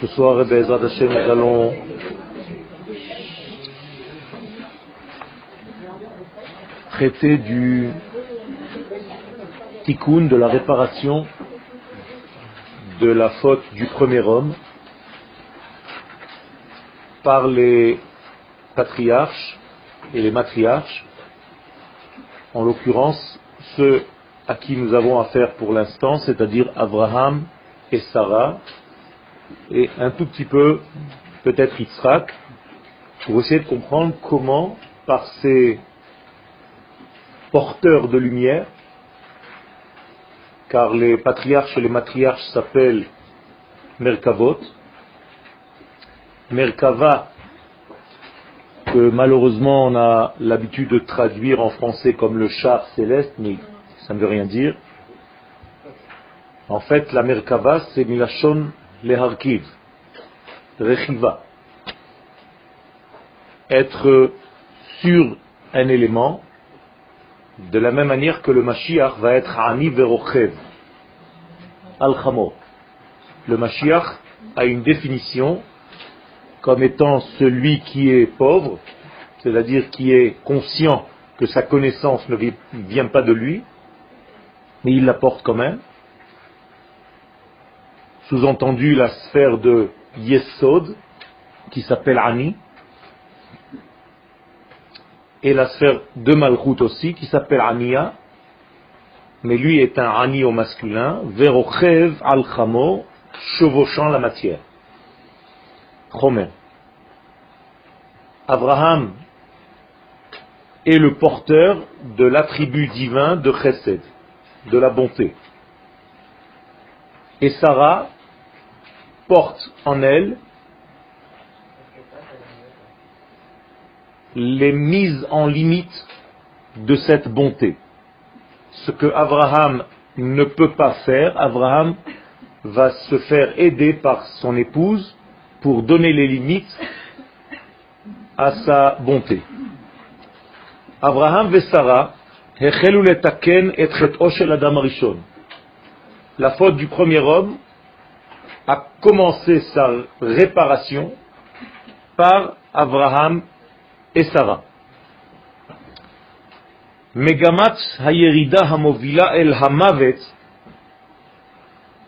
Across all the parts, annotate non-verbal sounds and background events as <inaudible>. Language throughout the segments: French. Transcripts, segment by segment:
Ce soir, Bezrat Hashem, nous allons traiter du tikkun, de la réparation de la faute du premier homme par les patriarches et les matriarches, en l'occurrence ceux à qui nous avons affaire pour l'instant, c'est-à-dire Abraham et Sarah, et un tout petit peu peut-être Yitzhak, pour essayer de comprendre comment, par ces porteurs de lumière, car les patriarches et les matriarches s'appellent Merkavot, Merkava, que malheureusement on a l'habitude de traduire en français comme le char céleste, mais ça ne veut rien dire. En fait, la Merkava, c'est Milachon Leharkiv, Rechiva. Être sur un élément, de la même manière que le Mashiach va être Ani Verochev, al Le Mashiach a une définition comme étant celui qui est pauvre, c'est-à-dire qui est conscient que sa connaissance ne vient pas de lui, mais il la porte quand même. Sous-entendu la sphère de Yesod, qui s'appelle Ani, et la sphère de Malchut aussi, qui s'appelle Ania, mais lui est un Ani au masculin, Verochev al-Chamo, chevauchant la matière. Chomer. Abraham est le porteur de l'attribut divin de Chesed, de la bonté. Et Sarah porte en elle les mises en limite de cette bonté. Ce que Abraham ne peut pas faire, Abraham va se faire aider par son épouse pour donner les limites à sa bonté. Abraham et Sarah la faute du premier homme a commencé sa réparation par Abraham et Sarah. Megamat hayerida hamovila el hamavet,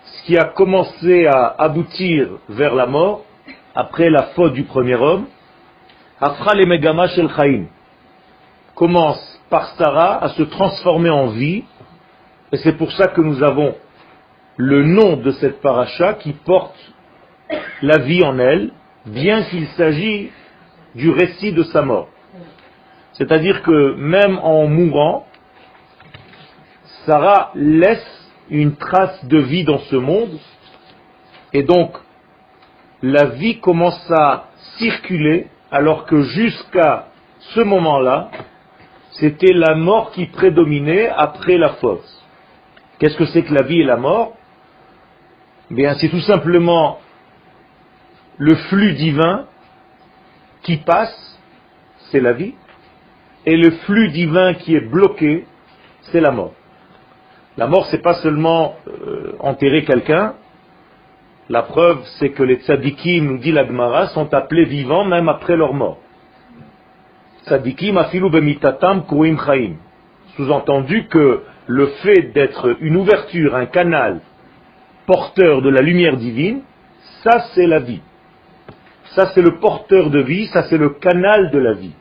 ce qui a commencé à aboutir vers la mort, après la faute du premier homme, Afra les Megama Shel Chaim commence par Sarah à se transformer en vie, et c'est pour ça que nous avons le nom de cette paracha qui porte la vie en elle, bien qu'il s'agisse du récit de sa mort. C'est-à-dire que même en mourant, Sarah laisse une trace de vie dans ce monde, et donc la vie commence à circuler alors que jusqu'à ce moment-là, c'était la mort qui prédominait après la faute. Qu'est-ce que c'est que la vie et la mort? Bien, c'est tout simplement le flux divin qui passe, c'est la vie, et le flux divin qui est bloqué, c'est la mort. La mort, c'est pas seulement euh, enterrer quelqu'un, la preuve, c'est que les tzadikim, nous dit l'Agmara, sont appelés vivants même après leur mort. Tzadikim afilu bemitatam. Sous-entendu que le fait d'être une ouverture, un canal porteur de la lumière divine, ça c'est la vie. Ça c'est le porteur de vie, ça c'est le canal de la vie.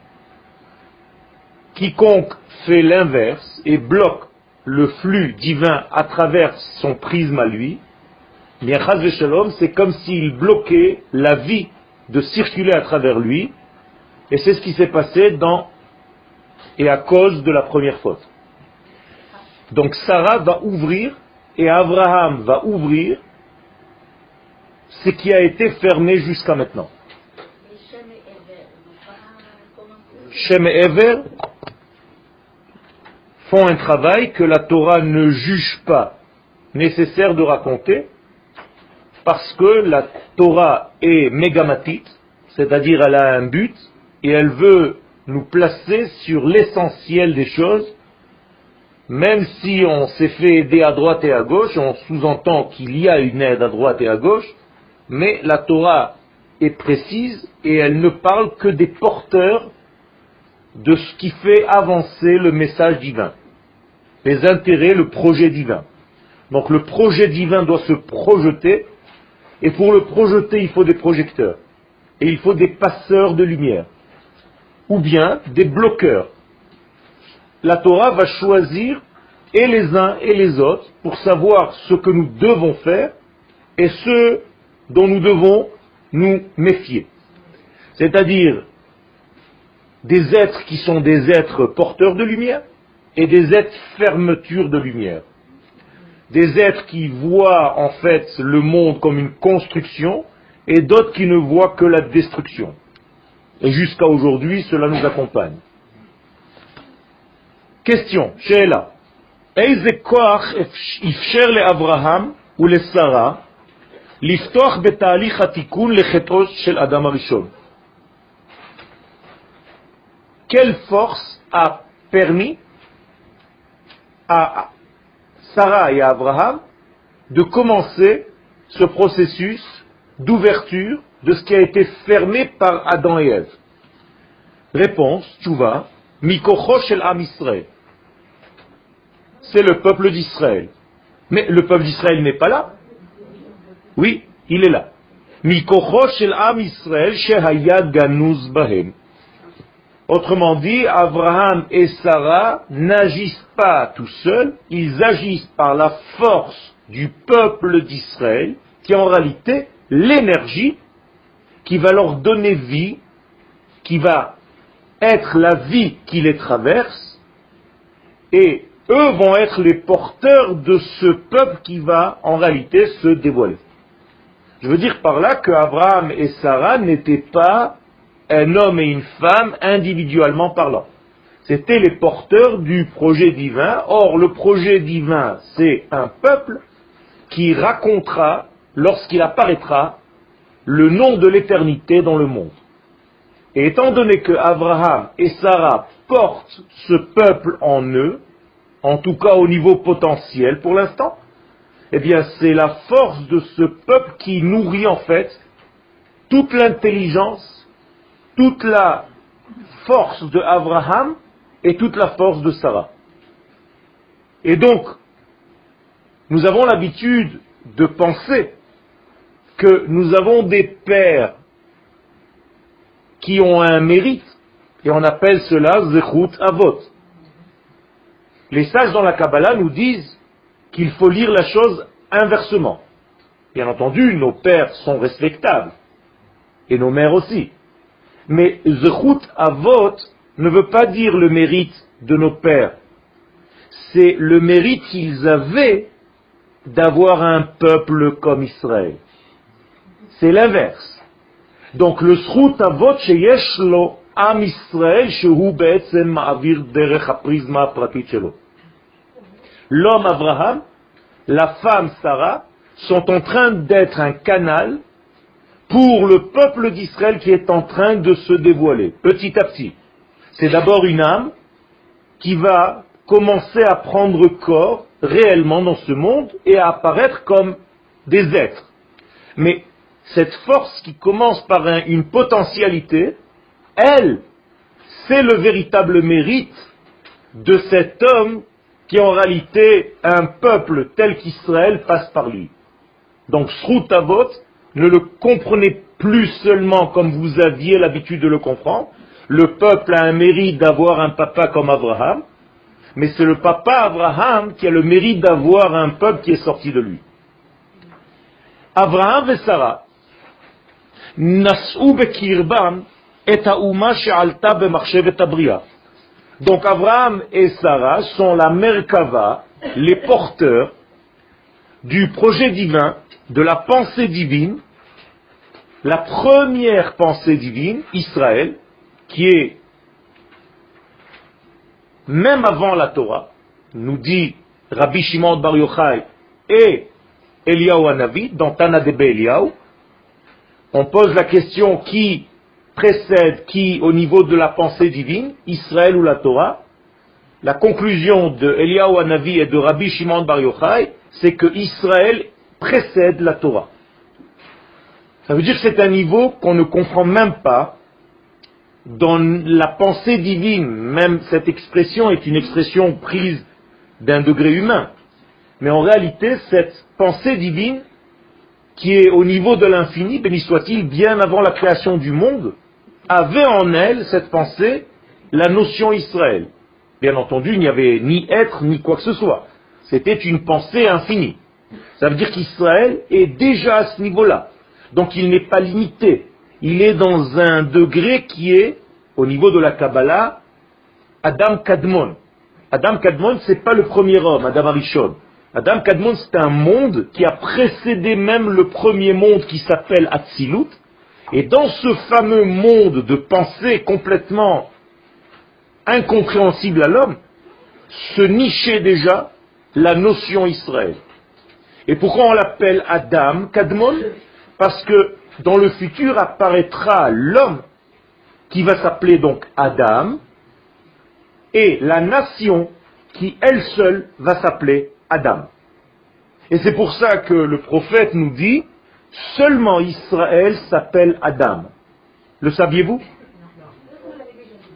Quiconque fait l'inverse et bloque le flux divin à travers son prisme à lui, bien c'est comme s'il bloquait la vie de circuler à travers lui, et c'est ce qui s'est passé dans et à cause de la première faute. Donc Sarah va ouvrir et Abraham va ouvrir ce qui a été fermé jusqu'à maintenant. Shem et Ever font un travail que la Torah ne juge pas nécessaire de raconter, parce que la Torah est mégamatite, c'est-à-dire elle a un but, et elle veut nous placer sur l'essentiel des choses, même si on s'est fait aider à droite et à gauche, on sous-entend qu'il y a une aide à droite et à gauche, Mais la Torah est précise et elle ne parle que des porteurs de ce qui fait avancer le message divin, les intérêts, le projet divin. Donc le projet divin doit se projeter, et pour le projeter, il faut des projecteurs, et il faut des passeurs de lumière, ou bien des bloqueurs. La Torah va choisir et les uns et les autres pour savoir ce que nous devons faire et ce dont nous devons nous méfier. C'est-à-dire des êtres qui sont des êtres porteurs de lumière et des êtres fermetures de lumière. Des êtres qui voient en fait le monde comme une construction et d'autres qui ne voient que la destruction. Et jusqu'à aujourd'hui, cela nous accompagne. Question, Sheila. איזה כוח אפשר לאברהם ולשרה לפתוח בתהליך התיקון לחטאו של אדם הראשון? Quelle force a permis à Sarah et à Abraham de commencer ce processus d'ouverture de ce qui a été fermé par Adam et Ève Réponse, Tchouva, Mikocho shel Am Israël c'est le peuple d'Israël. Mais le peuple d'Israël n'est pas là. Oui, il est là. Autrement dit, Abraham et Sarah n'agissent pas tout seuls, ils agissent par la force du peuple d'Israël, qui est en réalité l'énergie qui va leur donner vie, qui va être la vie qui les traverse, et eux vont être les porteurs de ce peuple qui va en réalité se dévoiler. Je veux dire par là que Abraham et Sarah n'étaient pas un homme et une femme individuellement parlant. C'étaient les porteurs du projet divin. Or, le projet divin, c'est un peuple qui racontera, lorsqu'il apparaîtra, le nom de l'éternité dans le monde. Et étant donné que Abraham et Sarah portent ce peuple en eux, en tout cas au niveau potentiel pour l'instant, eh bien c'est la force de ce peuple qui nourrit en fait toute l'intelligence, toute la force de Abraham et toute la force de Sarah. Et donc, nous avons l'habitude de penser que nous avons des pères qui ont un mérite, et on appelle cela Zechut Avot. Les sages dans la Kabbalah nous disent qu'il faut lire la chose inversement. Bien entendu, nos pères sont respectables, et nos mères aussi. Mais Zechut Avot ne veut pas dire le mérite de nos pères. C'est le mérite qu'ils avaient d'avoir un peuple comme Israël. C'est l'inverse. Donc le Zechut Avot sheyesh lo am Israël shehu be'etzem ma'avir derech הפריזמה pratit shelo l'homme Abraham, la femme Sarah, sont en train d'être un canal pour le peuple d'Israël qui est en train de se dévoiler, petit à petit. C'est d'abord une âme qui va commencer à prendre corps réellement dans ce monde et à apparaître comme des êtres. Mais cette force qui commence par une potentialité, elle, c'est le véritable mérite de cet homme qui en réalité un peuple tel qu'Israël passe par lui. Donc Srutavot, ne le comprenez plus seulement comme vous aviez l'habitude de le comprendre. Le peuple a un mérite d'avoir un papa comme Abraham, mais c'est le papa Abraham qui a le mérite d'avoir un peuple qui est sorti de lui. Abraham et Sarah, nas'u bekirbam Donc Abraham et Sarah sont la Merkava, les porteurs du projet divin, de la pensée divine, la première pensée divine, Israël, qui est même avant la Torah, nous dit Rabbi Shimon Bar Yochai et Eliyahu Hanavi, dans Tana de on pose la question qui précède qui au niveau de la pensée divine, Israël ou la Torah, la conclusion de Eliyahu Hanavi et de Rabbi Shimon Bar Yochai, c'est que Israël précède la Torah. Ça veut dire que c'est un niveau qu'on ne comprend même pas dans la pensée divine. Même cette expression est une expression prise d'un degré humain. Mais en réalité, cette pensée divine, qui est au niveau de l'infini, béni soit-il, bien avant la création du monde, avait en elle, cette pensée, la notion Israël. Bien entendu, il n'y avait ni être, ni quoi que ce soit. C'était une pensée infinie. Ça veut dire qu'Israël est déjà à ce niveau-là. Donc il n'est pas limité. Il est dans un degré qui est, au niveau de la Kabbalah, Adam Kadmon. Adam Kadmon, ce n'est pas le premier homme, Adam Arishon. Adam Kadmon, c'est un monde qui a précédé même le premier monde qui s'appelle Atzilut. Et dans ce fameux monde de pensée complètement incompréhensible à l'homme, se nichait déjà la notion Israël. Et pourquoi on l'appelle Adam, Kadmon? Parce que dans le futur apparaîtra l'homme qui va s'appeler donc Adam, et la nation qui elle seule va s'appeler Adam. Et c'est pour ça que le prophète nous dit, seulement Israël s'appelle Adam. Le saviez-vous?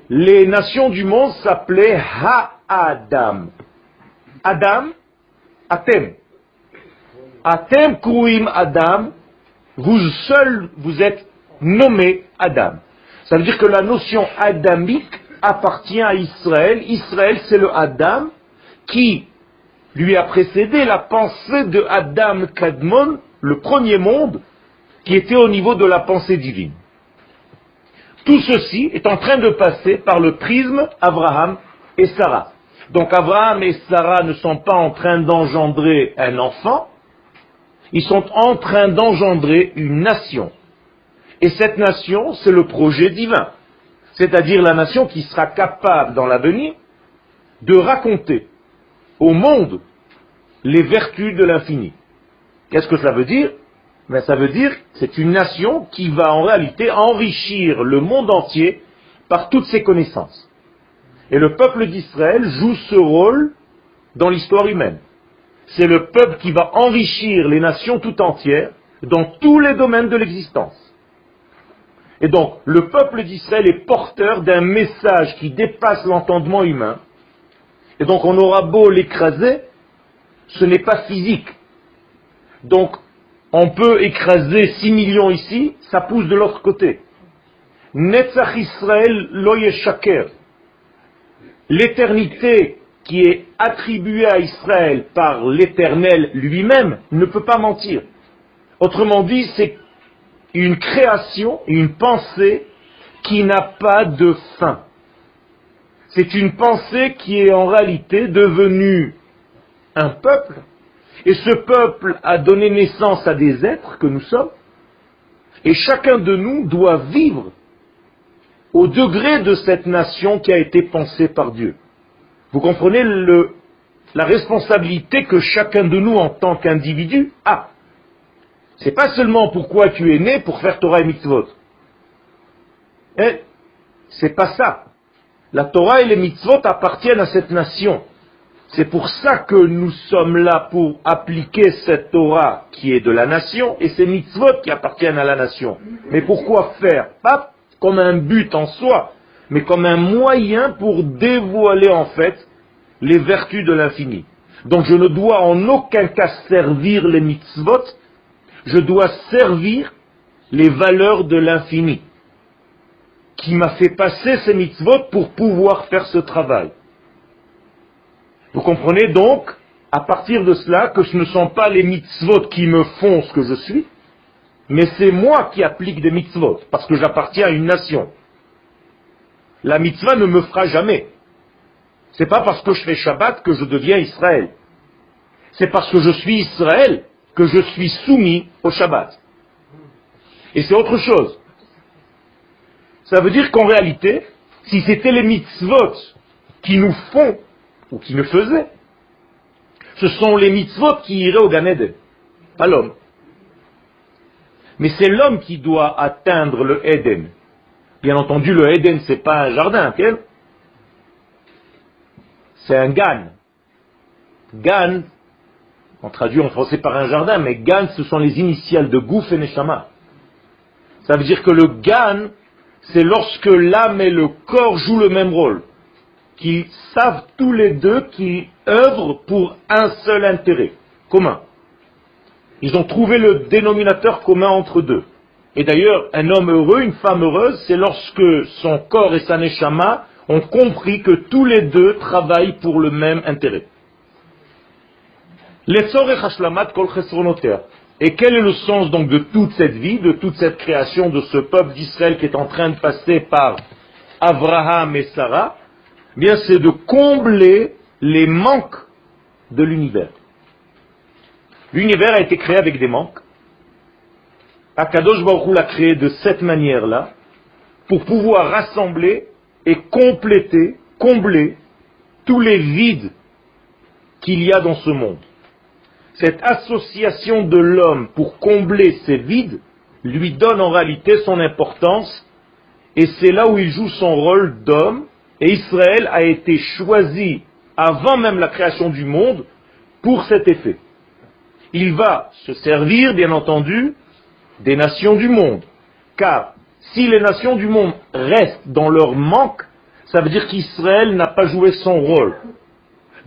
Les nations du monde s'appelaient Ha-Adam. Adam, Atem. Atem Kruim Adam, vous seul vous êtes nommé Adam. Ça veut dire que la notion adamique appartient à Israël. Israël, c'est le Adam qui lui a précédé la pensée de Adam Kadmon, le premier monde, qui était au niveau de la pensée divine. Tout ceci est en train de passer par le prisme Abraham et Sarah. Donc Abraham et Sarah ne sont pas en train d'engendrer un enfant, ils sont en train d'engendrer une nation. Et cette nation, c'est le projet divin. C'est-à-dire la nation qui sera capable dans l'avenir de raconter au monde les vertus de l'infini. Qu'est-ce que ça veut dire? Ben, Ça veut dire que c'est une nation qui va en réalité enrichir le monde entier par toutes ses connaissances. Et le peuple d'Israël joue ce rôle dans l'histoire humaine. C'est le peuple qui va enrichir les nations tout entières dans tous les domaines de l'existence. Et donc, le peuple d'Israël est porteur d'un message qui dépasse l'entendement humain. Et donc, on aura beau l'écraser, ce n'est pas physique. Donc, on peut écraser 6 millions ici, ça pousse de l'autre côté. Netzach Israël loyeshaker. L'éternité qui est attribuée à Israël par l'Éternel lui-même ne peut pas mentir. Autrement dit, c'est une création, une pensée qui n'a pas de fin. C'est une pensée qui est en réalité devenue un peuple, et ce peuple a donné naissance à des êtres que nous sommes, et chacun de nous doit vivre au degré de cette nation qui a été pensée par Dieu. Vous comprenez la responsabilité que chacun de nous en tant qu'individu a. C'est pas seulement pourquoi tu es né pour faire Torah et mitzvot. Hein? C'est pas ça. La Torah et les mitzvot appartiennent à cette nation. C'est pour ça que nous sommes là pour appliquer cette Torah qui est de la nation et ces mitzvot qui appartiennent à la nation. Mais pourquoi faire? Pas comme un but en soi, mais comme un moyen pour dévoiler en fait les vertus de l'infini. Donc je ne dois en aucun cas servir les mitzvot, je dois servir les valeurs de l'infini qui m'a fait passer ces mitzvot pour pouvoir faire ce travail. Vous comprenez donc, à partir de cela, que ce ne sont pas les mitzvot qui me font ce que je suis, mais c'est moi qui applique des mitzvot, parce que j'appartiens à une nation. La mitzvah ne me fera jamais. C'est pas parce que je fais Shabbat que je deviens Israël. C'est parce que je suis Israël que je suis soumis au Shabbat. Et c'est autre chose. Ça veut dire qu'en réalité, si c'était les mitzvot qui nous font ou qui me faisait, ce sont les mitzvot qui iraient au Gan Eden, pas l'homme. Mais c'est l'homme qui doit atteindre le Eden. Bien entendu, le Eden, c'est pas un jardin, c'est un Gan. Gan, on traduit en français par un jardin, mais Gan, ce sont les initiales de Gouf et Neshama. Ça veut dire que le gan, c'est lorsque l'âme et le corps jouent le même rôle. Qu'ils savent tous les deux qu'ils œuvrent pour un seul intérêt commun. Ils ont trouvé le dénominateur commun entre deux. Et d'ailleurs, un homme heureux, une femme heureuse, c'est lorsque son corps et sa neshama ont compris que tous les deux travaillent pour le même intérêt. Et quel est le sens donc de toute cette vie, de toute cette création de ce peuple d'Israël qui est en train de passer par Abraham et Sarah? Bien, c'est de combler les manques de l'univers. L'univers a été créé avec des manques. Akadosh Baruch l'a créé de cette manière-là pour pouvoir rassembler et compléter, combler tous les vides qu'il y a dans ce monde. Cette association de l'homme pour combler ces vides lui donne en réalité son importance et c'est là où il joue son rôle d'homme et Israël a été choisi avant même la création du monde pour cet effet. Il va se servir, bien entendu, des nations du monde. Car si les nations du monde restent dans leur manque, ça veut dire qu'Israël n'a pas joué son rôle.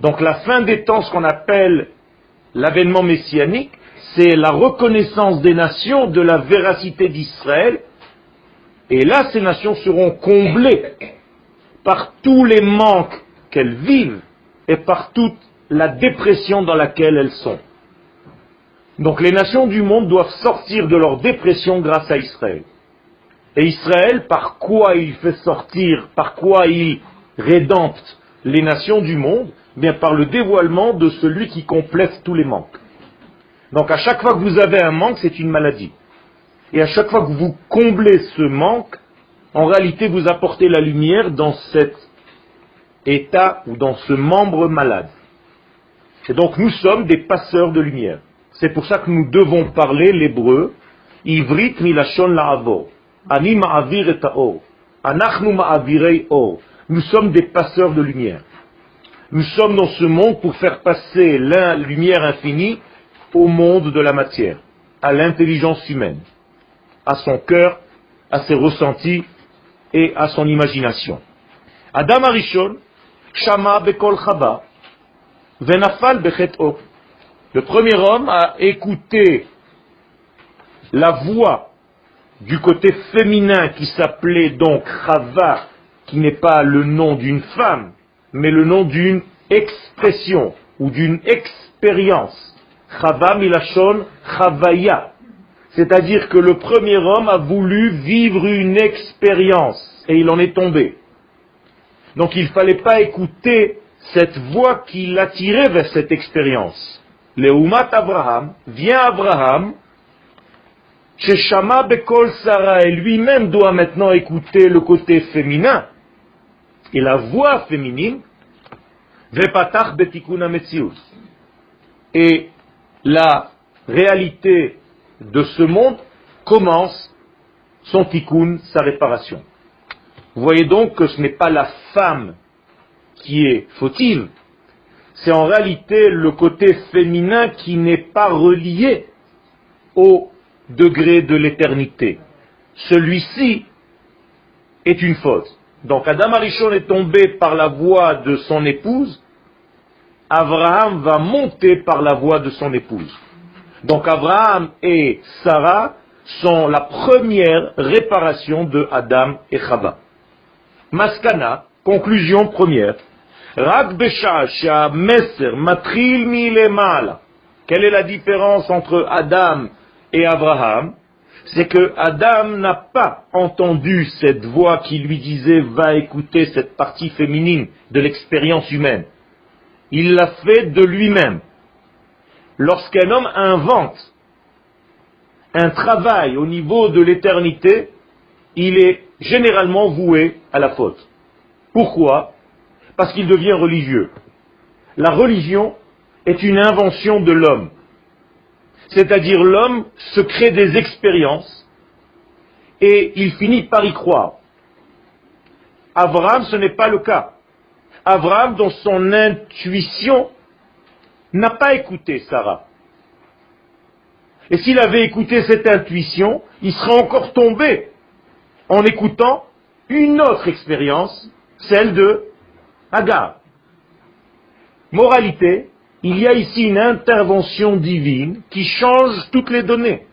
Donc la fin des temps, ce qu'on appelle l'avènement messianique, c'est la reconnaissance des nations de la véracité d'Israël. Et là, ces nations seront comblées par tous les manques qu'elles vivent et par toute la dépression dans laquelle elles sont. Donc les nations du monde doivent sortir de leur dépression grâce à Israël. Et Israël, par quoi il fait sortir, par quoi il rédempte les nations du monde? Bien par le dévoilement de celui qui complète tous les manques. Donc à chaque fois que vous avez un manque, c'est une maladie. Et à chaque fois que vous comblez ce manque, en réalité vous apportez la lumière dans cet état ou dans ce membre malade. Et donc nous sommes des passeurs de lumière. C'est pour ça que nous devons parler l'hébreu. Ivrit milashon la'avor. Ani ma'avir Anachnu ma'avirei or. Nous sommes des passeurs de lumière. Nous sommes dans ce monde pour faire passer la lumière infinie au monde de la matière, à l'intelligence humaine, à son cœur, à ses ressentis et à son imagination. Adam Arishon, Shama Bekol Chaba, Venafal Bechet le premier homme a écouté la voix du côté féminin qui s'appelait donc Chava, qui n'est pas le nom d'une femme, mais le nom d'une expression ou d'une expérience. Chava milachon chavaya. C'est-à-dire que le premier homme a voulu vivre une expérience et il en est tombé. Donc il ne fallait pas écouter cette voix qui l'attirait vers cette expérience. Leumat Abraham, vient Abraham, Shama Bekol Sarah, et lui-même doit maintenant écouter le côté féminin et la voix féminine, Vepatach Betikuna. Et la réalité de ce monde commence son tikkun, sa réparation. Vous voyez donc que ce n'est pas la femme qui est fautive, c'est en réalité le côté féminin qui n'est pas relié au degré de l'éternité. Celui-ci est une faute. Donc Adam Arishon est tombé par la voix de son épouse, Abraham va monter par la voix de son épouse. Donc Abraham et Sarah sont la première réparation de Adam et Chava. Maskana, conclusion première, quelle est la différence entre Adam et Abraham? C'est que Adam n'a pas entendu cette voix qui lui disait va écouter cette partie féminine de l'expérience humaine. Il l'a fait de lui-même. Lorsqu'un homme invente un travail au niveau de l'éternité, il est généralement voué à la faute. Pourquoi? Parce qu'il devient religieux. La religion est une invention de l'homme. C'est-à-dire l'homme se crée des expériences et il finit par y croire. Abraham, ce n'est pas le cas. Abraham, dans son intuition, n'a pas écouté Sarah. Et s'il avait écouté cette intuition, il serait encore tombé en écoutant une autre expérience, celle de Agar. Moralité, il y a ici une intervention divine qui change toutes les données.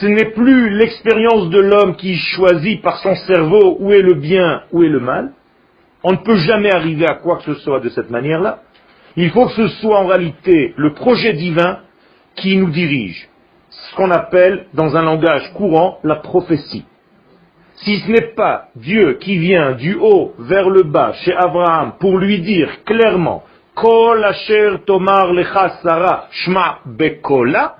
Ce n'est plus l'expérience de l'homme qui choisit par son cerveau où est le bien, où est le mal. On ne peut jamais arriver à quoi que ce soit de cette manière-là. Il faut que ce soit en réalité le projet divin qui nous dirige. Ce qu'on appelle dans un langage courant la prophétie. Si ce n'est pas Dieu qui vient du haut vers le bas chez Abraham pour lui dire clairement Kol asher tomar lecha Sarah shma bekola,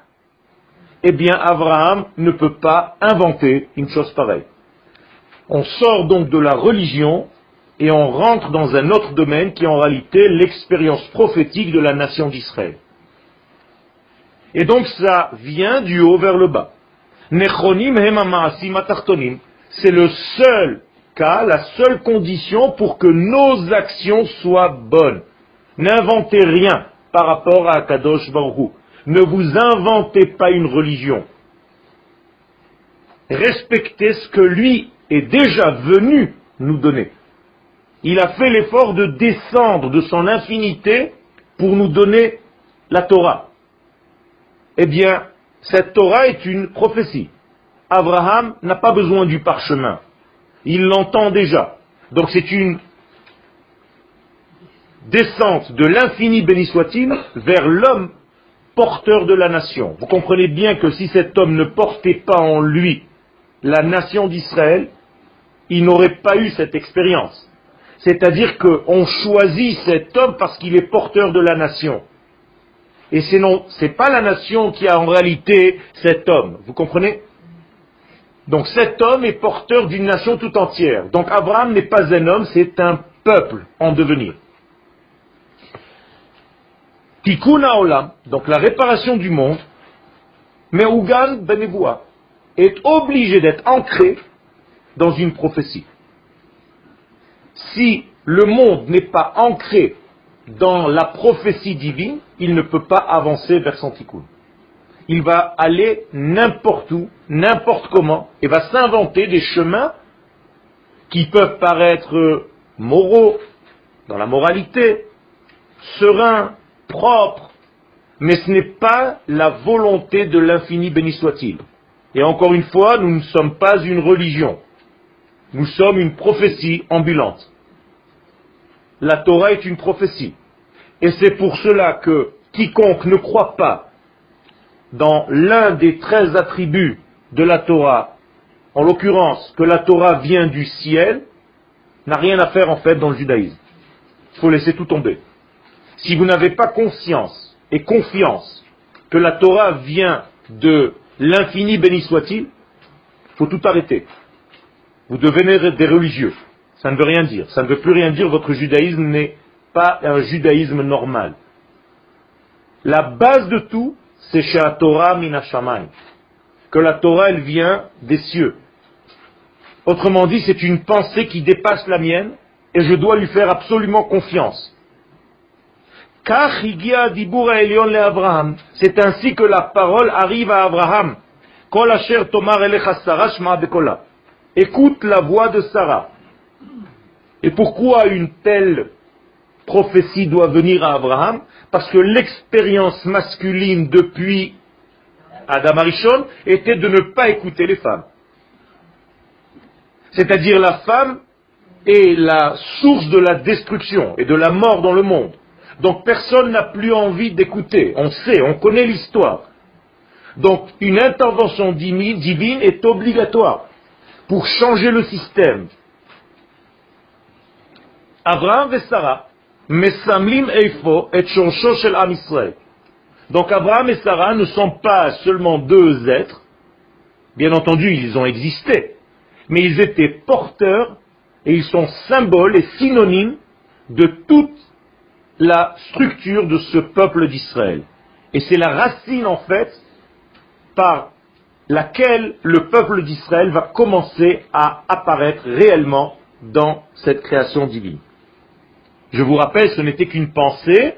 eh bien Abraham ne peut pas inventer une chose pareille. On sort donc de la religion et on rentre dans un autre domaine qui est en réalité l'expérience prophétique de la nation d'Israël. Et donc ça vient du haut vers le bas. C'est le seul cas, la seule condition pour que nos actions soient bonnes. N'inventez rien par rapport à Kadosh Baruch Ne vous inventez pas une religion. Respectez ce que lui est déjà venu nous donner. Il a fait l'effort de descendre de son infinité pour nous donner la Torah. Eh bien, cette Torah est une prophétie. Abraham n'a pas besoin du parchemin. Il l'entend déjà. Donc c'est une descente de l'infini béni soit-il vers l'homme porteur de la nation. Vous comprenez bien que si cet homme ne portait pas en lui la nation d'Israël, il n'aurait pas eu cette expérience. C'est-à-dire qu'on choisit cet homme parce qu'il est porteur de la nation. Et ce n'est pas la nation qui a en réalité cet homme. Vous comprenez? Donc cet homme est porteur d'une nation tout entière. Donc Abraham n'est pas un homme, c'est un peuple en devenir. Tikkun Olam, donc la réparation du monde, mais Ougan Benevoua, est obligé d'être ancré dans une prophétie. Si le monde n'est pas ancré dans la prophétie divine, il ne peut pas avancer vers son tikkun. Il va aller n'importe où, n'importe comment, et va s'inventer des chemins qui peuvent paraître moraux, dans la moralité, sereins, propres, mais ce n'est pas la volonté de l'infini béni soit-il. Et encore une fois, nous ne sommes pas une religion. Nous sommes une prophétie ambulante. La Torah est une prophétie. Et c'est pour cela que quiconque ne croit pas dans l'un des treize attributs de la Torah, en l'occurrence que la Torah vient du ciel, n'a rien à faire en fait dans le judaïsme. Il faut laisser tout tomber. Si vous n'avez pas conscience et confiance que la Torah vient de l'infini béni soit-il, il faut tout arrêter. Vous devenez des religieux. Ça ne veut rien dire. Ça ne veut plus rien dire. Votre judaïsme n'est pas un judaïsme normal. La base de tout, c'est chez la Torah minashamay. Que la Torah, elle vient des cieux. Autrement dit, c'est une pensée qui dépasse la mienne et je dois lui faire absolument confiance. C'est ainsi que la parole arrive à Abraham. Écoute la voix de Sarah. Et pourquoi une telle prophétie doit venir à Abraham? Parce que l'expérience masculine depuis Adam Arishon était de ne pas écouter les femmes. C'est-à-dire la femme est la source de la destruction et de la mort dans le monde. Donc personne n'a plus envie d'écouter. On sait, on connaît l'histoire. Donc une intervention divine est obligatoire pour changer le système. Abraham et Sarah, Mesamlim Eifo et Shel Am. Donc Abraham et Sarah ne sont pas seulement deux êtres, bien entendu ils ont existé, mais ils étaient porteurs et ils sont symboles et synonymes de toute la structure de ce peuple d'Israël. Et c'est la racine en fait par laquelle le peuple d'Israël va commencer à apparaître réellement dans cette création divine. Je vous rappelle, ce n'était qu'une pensée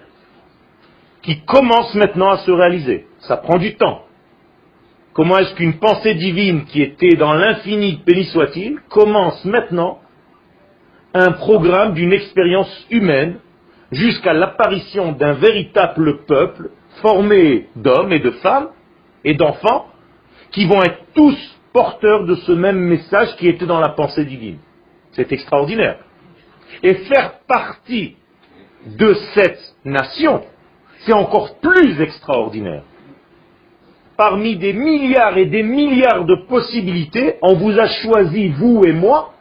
qui commence maintenant à se réaliser. Ça prend du temps. comment est-ce qu'une pensée divine qui était dans l'infini, béni soit-il, commence maintenant un programme d'une expérience humaine jusqu'à l'apparition d'un véritable peuple formé d'hommes et de femmes et d'enfants qui vont être tous porteurs de ce même message qui était dans la pensée divine. C'est extraordinaire. Et faire partie de cette nation, c'est encore plus extraordinaire. Parmi des milliards et des milliards de possibilités, on vous a choisi, vous et moi,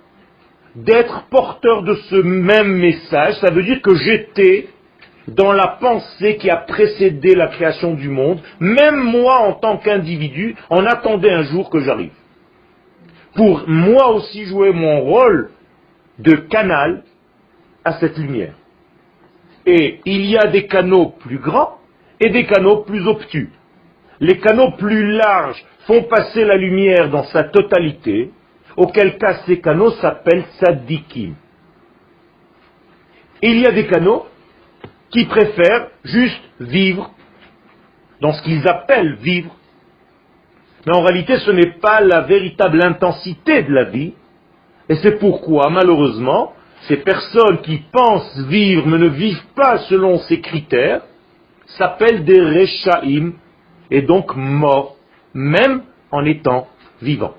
d'être porteurs de ce même message. Ça veut dire que j'étais dans la pensée qui a précédé la création du monde, même moi en tant qu'individu, on attendait un jour que j'arrive. Pour moi aussi jouer mon rôle de canal à cette lumière. Et il y a des canaux plus grands et des canaux plus obtus. Les canaux plus larges font passer la lumière dans sa totalité, auquel cas ces canaux s'appellent sadikim. Il y a des canaux qui préfèrent juste vivre dans ce qu'ils appellent vivre. Mais en réalité, ce n'est pas la véritable intensité de la vie. Et c'est pourquoi, malheureusement, ces personnes qui pensent vivre mais ne vivent pas selon ces critères s'appellent des Rechaim et donc morts, même en étant vivants.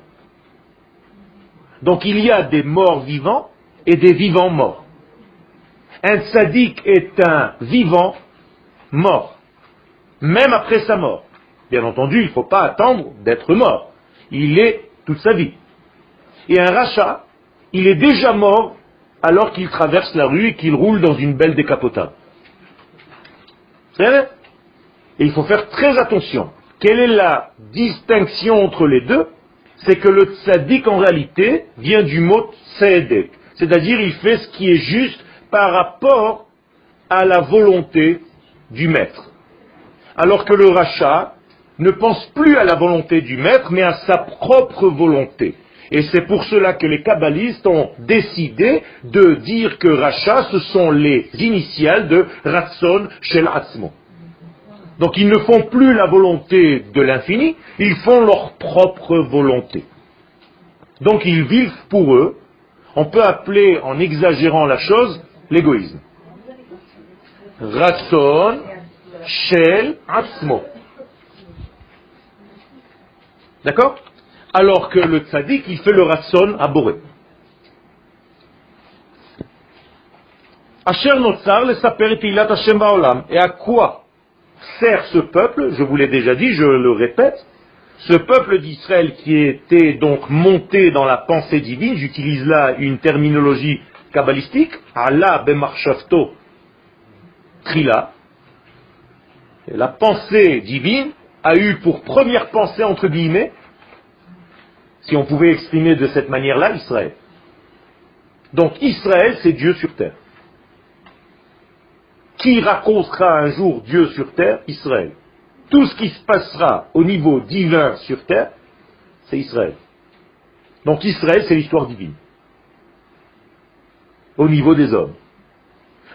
Donc il y a des morts vivants et des vivants morts. Un sadique est un vivant mort, même après sa mort. Bien entendu, il ne faut pas attendre d'être mort. Il est toute sa vie. Et un rachat, il est déjà mort alors qu'il traverse la rue et qu'il roule dans une belle décapotable. C'est Et il faut faire très attention. Quelle est la distinction entre les deux? C'est que le tzaddik en réalité vient du mot tzedek. C'est-à-dire il fait ce qui est juste par rapport à la volonté du maître. Alors que le rachat ne pense plus à la volonté du maître, mais à sa propre volonté. Et c'est pour cela que les kabbalistes ont décidé de dire que rachat, ce sont les initiales de Ratson Shel Atzmo. Donc ils ne font plus la volonté de l'infini, ils font leur propre volonté. Donc ils vivent pour eux, on peut appeler en exagérant la chose l'égoïsme. Ratson Shel Atzmo. D'accord? Alors que le tzaddik, il fait le ratson à Boré. Asher le saper Hashem Baolam. Et à quoi sert ce peuple? Je vous l'ai déjà dit, je le répète. Ce peuple d'Israël qui était donc monté dans la pensée divine, j'utilise là une terminologie kabbalistique, Allah bemarshafto trila, la pensée divine a eu pour première pensée, entre guillemets, si on pouvait exprimer de cette manière-là, Israël. Donc Israël, c'est Dieu sur terre. Qui racontera un jour Dieu sur terre? Israël. Tout ce qui se passera au niveau divin sur terre, c'est Israël. Donc Israël, c'est l'histoire divine. Au niveau des hommes.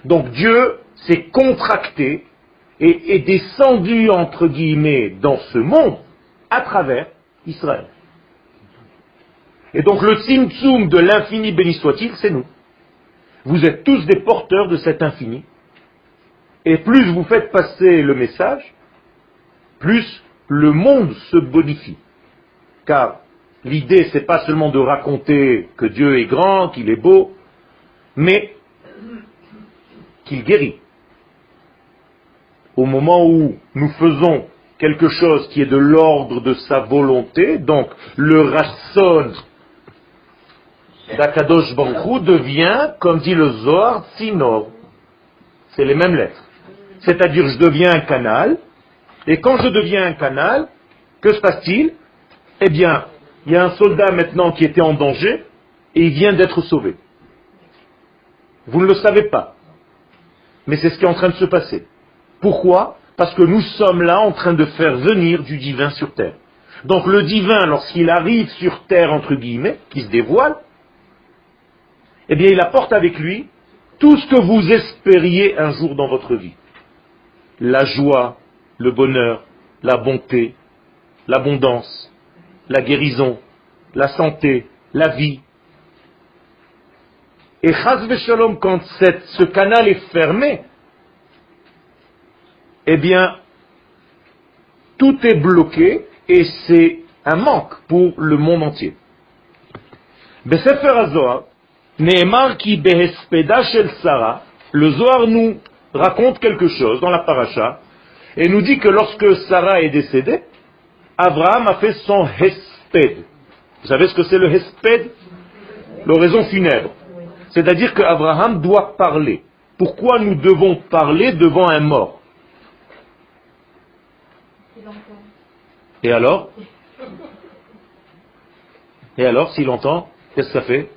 Donc Dieu s'est contracté et est descendu, entre guillemets, dans ce monde à travers Israël. Et donc le Tzimtzum de l'infini béni soit-il, c'est nous. Vous êtes tous des porteurs de cet infini. Et plus vous faites passer le message, plus le monde se bonifie. Car l'idée, c'est pas seulement de raconter que Dieu est grand, qu'il est beau, mais qu'il guérit au moment où nous faisons quelque chose qui est de l'ordre de sa volonté, donc le rasson d'Akadosh Baruch devient, comme dit le Zohar, Sinor. C'est les mêmes lettres. C'est-à-dire, je deviens un canal, et quand je deviens un canal, que se passe-t-il? Eh bien, il y a un soldat maintenant qui était en danger, et il vient d'être sauvé. Vous ne le savez pas. Mais c'est ce qui est en train de se passer. Pourquoi? Parce que nous sommes là en train de faire venir du divin sur terre. Donc le divin, lorsqu'il arrive sur terre, entre guillemets, qui se dévoile, eh bien il apporte avec lui tout ce que vous espériez un jour dans votre vie. La joie, le bonheur, la bonté, l'abondance, la guérison, la santé, la vie. Et Chaz Shalom, quand ce canal est fermé, eh bien, tout est bloqué et c'est un manque pour le monde entier. Besefer HaZohar, Nehemar ki Sarah, le Zohar nous raconte quelque chose dans la paracha et nous dit que lorsque Sarah est décédée, Abraham a fait son hesped. Vous savez ce que c'est le hesped? L'oraison funèbre. C'est-à-dire qu'Abraham doit parler. Pourquoi nous devons parler devant un mort Et alors Et alors, s'il entend, qu'est-ce que ça fait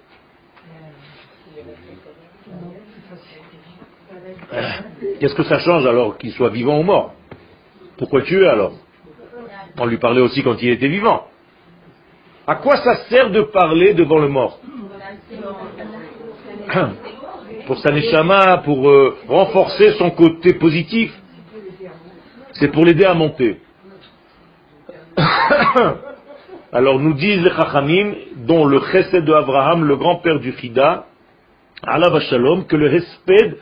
Qu'est-ce que ça change alors qu'il soit vivant ou mort Pourquoi tuer alors On lui parlait aussi quand il était vivant. À quoi ça sert de parler devant le mort Pour sa neshama, pour euh, renforcer son côté positif. C'est pour l'aider à monter. <coughs> Alors nous disent les Chachamim, dont le chesed de Abraham, le grand-père du Chida, Allah Shalom, que le hesped,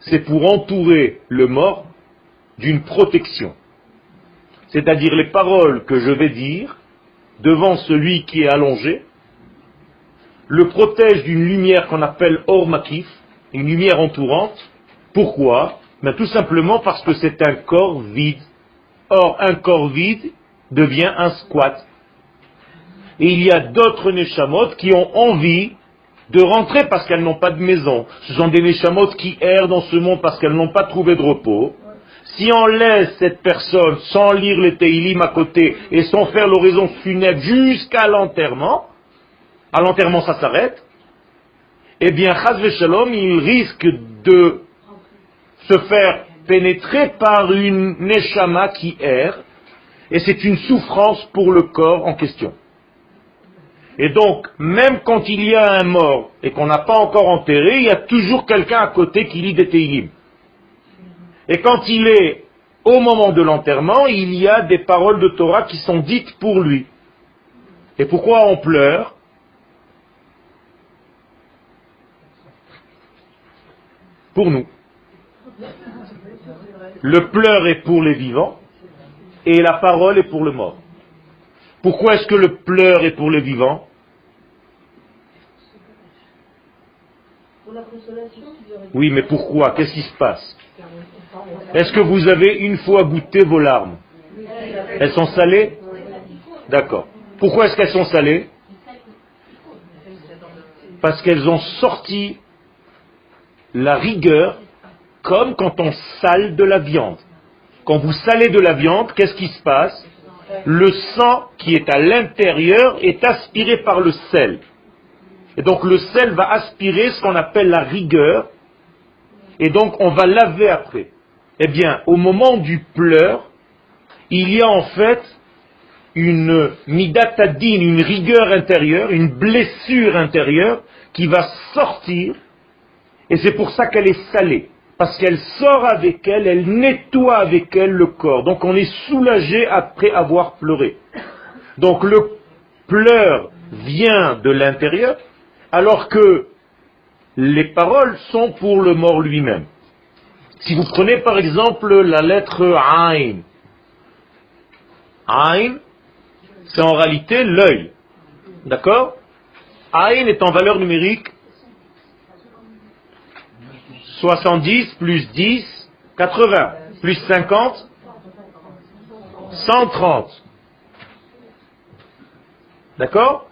c'est pour entourer le mort d'une protection. C'est-à-dire les paroles que je vais dire devant celui qui est allongé, le protège d'une lumière qu'on appelle Or Makif, une lumière entourante. Pourquoi? Ben, Tout simplement parce que c'est un corps vide. Or, un corps vide, devient un squat. Et il y a d'autres Neshamot qui ont envie de rentrer parce qu'elles n'ont pas de maison. Ce sont des Neshamot qui errent dans ce monde parce qu'elles n'ont pas trouvé de repos. Si on laisse cette personne sans lire les Teilim à côté et sans faire l'horizon funèbre jusqu'à l'enterrement, à l'enterrement ça s'arrête, eh bien, Chaz Shalom, il risque de se faire pénétrer par une Neshama qui erre et c'est une souffrance pour le corps en question. Et donc, même quand il y a un mort et qu'on n'a pas encore enterré, il y a toujours quelqu'un à côté qui lit des Teilim. Et quand il est au moment de l'enterrement, il y a des paroles de Torah qui sont dites pour lui. Et pourquoi on pleure? Pour nous. Le pleur est pour les vivants et la parole est pour le mort. Pourquoi est-ce que le pleur est pour les vivants? Oui, mais pourquoi? Qu'est-ce qui se passe? Est-ce que vous avez une fois goûté vos larmes? Elles sont salées? D'accord. Pourquoi est-ce qu'elles sont salées? Parce qu'elles ont sorti la rigueur comme quand on sale de la viande. Quand vous salez de la viande, qu'est-ce qui se passe? Le sang qui est à l'intérieur est aspiré par le sel. Et donc le sel va aspirer ce qu'on appelle la rigueur. Et donc on va laver après. Eh bien, au moment du pleur, il y a en fait une midatadine, une rigueur intérieure, une blessure intérieure qui va sortir. Et c'est pour ça qu'elle est salée parce qu'elle sort avec elle, elle nettoie avec elle le corps. Donc on est soulagé après avoir pleuré. Donc le pleur vient de l'intérieur, alors que les paroles sont pour le mort lui-même. Si vous prenez par exemple la lettre Ain, Ain, c'est en réalité l'œil. D'accord? Ain est en valeur numérique 70 plus 10, 80, plus 50, 130. D'accord?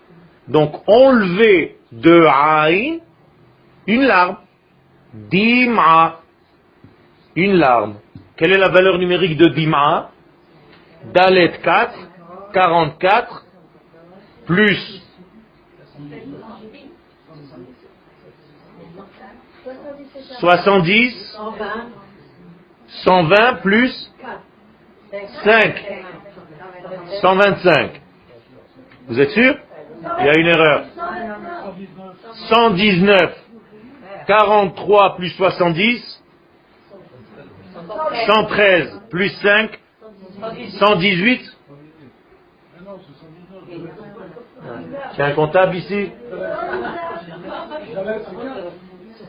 Donc enlever de Aïn une larme. Dima, une larme. Quelle est la valeur numérique de Dima? Dalet 4, 44, plus 70, 120 plus 5, 125. Vous êtes sûr? Il y a une erreur. 119, 43 plus 70, 113 plus 5, 118. C'est un comptable ici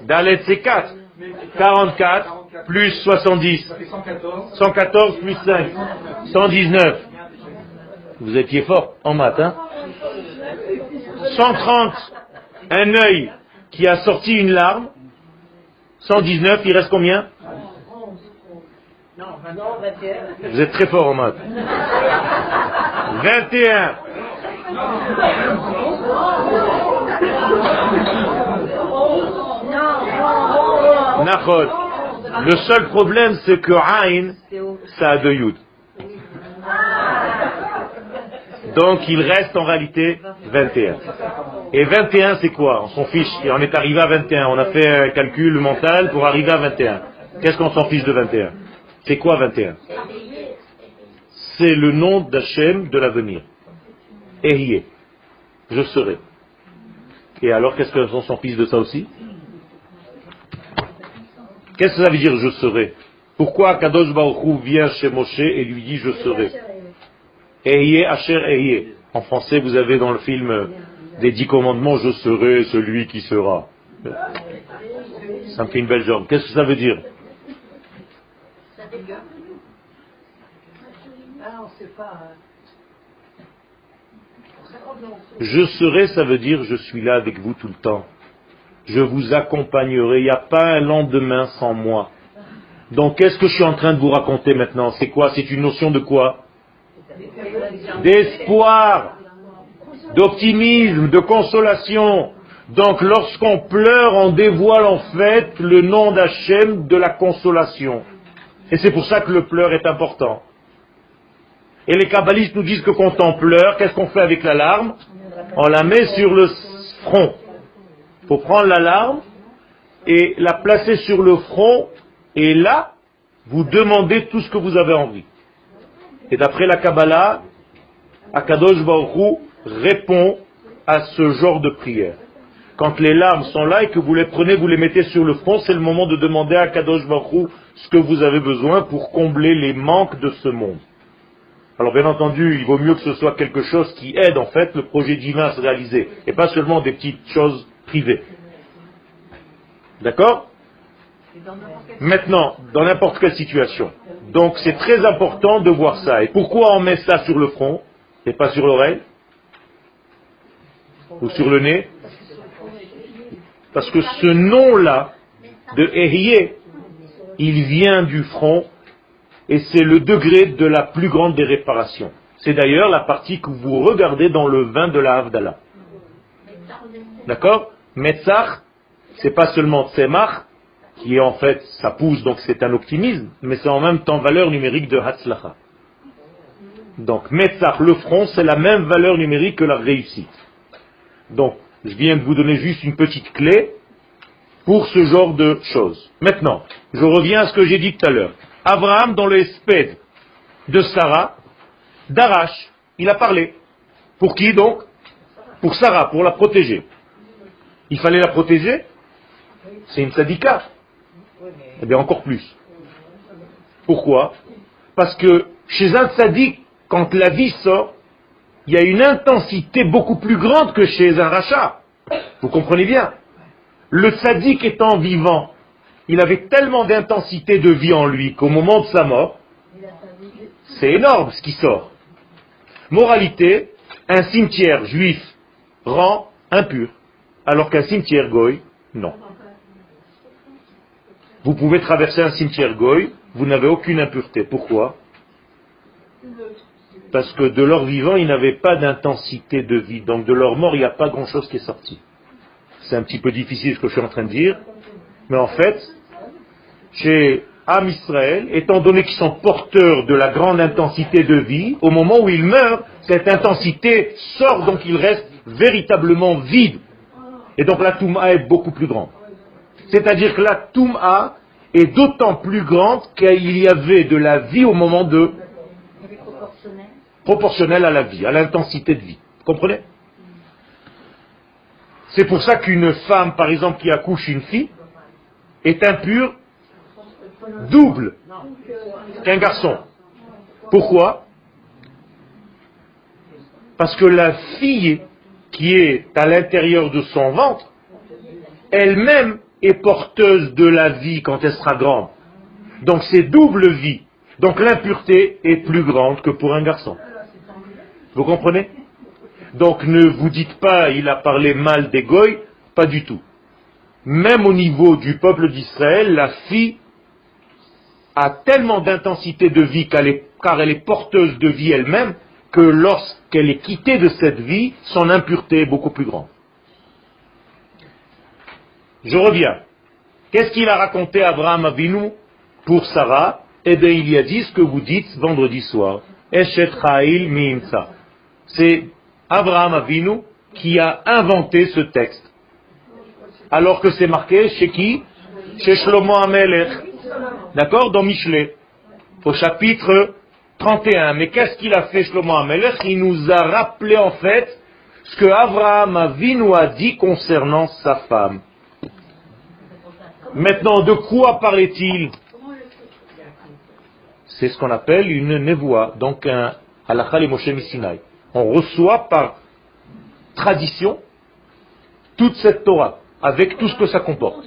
Dalet c'est 4. 44 plus 70. 114 plus 5. 119. Vous étiez fort en maths, hein 130. Un œil qui a sorti une larme. 119, il reste combien? Vous êtes très fort en maths. 21. Le seul problème, c'est que Ain, ça a deux Yud. Donc il reste en réalité 21. Et 21, c'est quoi? On s'en fiche. On est arrivé à 21. On a fait un calcul mental pour arriver à 21. Qu'est-ce qu'on s'en fiche de 21 C'est quoi 21 C'est le nom d'Hachem de l'avenir. Ehiyeh. Je serai. Et alors, qu'est-ce qu'on s'en fiche de ça aussi? Qu'est-ce que ça veut dire je serai? Pourquoi Kadosh Baruch vient chez Moshe et lui dit je serai? En français, vous avez dans le film des dix commandements, je serai celui qui sera. Ça me fait une belle jambe. Qu'est-ce que ça veut dire? Je serai, ça veut dire je suis là avec vous tout le temps je vous accompagnerai. Il n'y a pas un lendemain sans moi. Donc qu'est-ce que je suis en train de vous raconter maintenant? C'est quoi? C'est une notion de quoi? D'espoir, d'optimisme, de consolation. Donc lorsqu'on pleure, on dévoile en fait le nom d'Hachem de la consolation. Et c'est pour ça que le pleur est important. Et les kabbalistes nous disent que quand on pleure, qu'est-ce qu'on fait avec la larme On la met sur le front. Il faut prendre la larme et la placer sur le front, et là, vous demandez tout ce que vous avez envie. Et d'après la Kabbalah, Akadosh Baruch répond à ce genre de prière. Quand les larmes sont là et que vous les prenez, vous les mettez sur le front, c'est le moment de demander à Kadosh Baruch ce que vous avez besoin pour combler les manques de ce monde. Alors bien entendu, il vaut mieux que ce soit quelque chose qui aide en fait le projet divin à se réaliser, et pas seulement des petites choses privé. D'accord Maintenant, dans n'importe quelle situation. Donc c'est très important de voir ça. Et pourquoi on met ça sur le front et pas sur l'oreille Ou sur le nez Parce que ce nom-là de Ehiyeh, il vient du front et c'est le degré de la plus grande des réparations. C'est d'ailleurs la partie que vous regardez dans le vin de la Havdalah. D'accord Metzach, c'est pas seulement Tzemach, qui est en fait, ça pousse, donc c'est un optimisme, mais c'est en même temps valeur numérique de Hatzlacha. Donc Metzach, le front, c'est la même valeur numérique que la réussite. Donc, je viens de vous donner juste une petite clé pour ce genre de choses. Maintenant, je reviens à ce que j'ai dit tout à l'heure. Abraham, dans le Espède de Sarah, d'Arash, il a parlé. Pour qui donc? Pour Sarah, pour la protéger. Il fallait la protéger C'est une sadika. Eh bien, encore plus. Pourquoi? Parce que chez un sadique, quand la vie sort, il y a une intensité beaucoup plus grande que chez un rachat. Vous comprenez bien? Le sadique étant vivant, il avait tellement d'intensité de vie en lui qu'au moment de sa mort, c'est énorme ce qui sort. Moralité, un cimetière juif rend impur alors qu'un cimetière goy, non. Vous pouvez traverser un cimetière goy, vous n'avez aucune impureté. Pourquoi? Parce que de leur vivant, ils n'avaient pas d'intensité de vie. Donc de leur mort, il n'y a pas grand-chose qui est sorti. C'est un petit peu difficile ce que je suis en train de dire. Mais en fait, chez Am Israël, étant donné qu'ils sont porteurs de la grande intensité de vie, au moment où ils meurent, cette intensité sort, donc ils restent véritablement vides. Et donc la Touma est beaucoup plus grande. C'est-à-dire que la Touma est d'autant plus grande qu'il y avait de la vie au moment de... Proportionnelle à la vie, à l'intensité de vie. Vous comprenez? C'est pour ça qu'une femme, par exemple, qui accouche une fille, est impure double qu'un garçon. Pourquoi? Parce que la fille qui est à l'intérieur de son ventre, elle-même est porteuse de la vie quand elle sera grande. Donc c'est double vie. Donc l'impureté est plus grande que pour un garçon. Vous comprenez? Donc ne vous dites pas il a parlé mal des pas du tout. Même au niveau du peuple d'Israël, la fille a tellement d'intensité de vie car elle est porteuse de vie elle-même que lorsqu'elle est quittée de cette vie, son impureté est beaucoup plus grande. Je reviens. Qu'est-ce qu'il a raconté Abraham Avinu pour Sarah? Eh bien, il y a dit ce que vous dites vendredi soir. Eshet C'est Abraham Avinu qui a inventé ce texte. Alors que c'est marqué chez qui? Chez Shlomo Amelech. D'accord? Dans Michelet. Au chapitre 31. Mais qu'est-ce qu'il a fait Shlomo Amelech? Il nous a rappelé en fait ce que Abraham Avinu a dit concernant sa femme. Maintenant, de quoi parlait-il? C'est ce qu'on appelle une nevoie, donc un halakha et Moshe Sinai. On reçoit par tradition toute cette Torah, avec tout ce que ça comporte.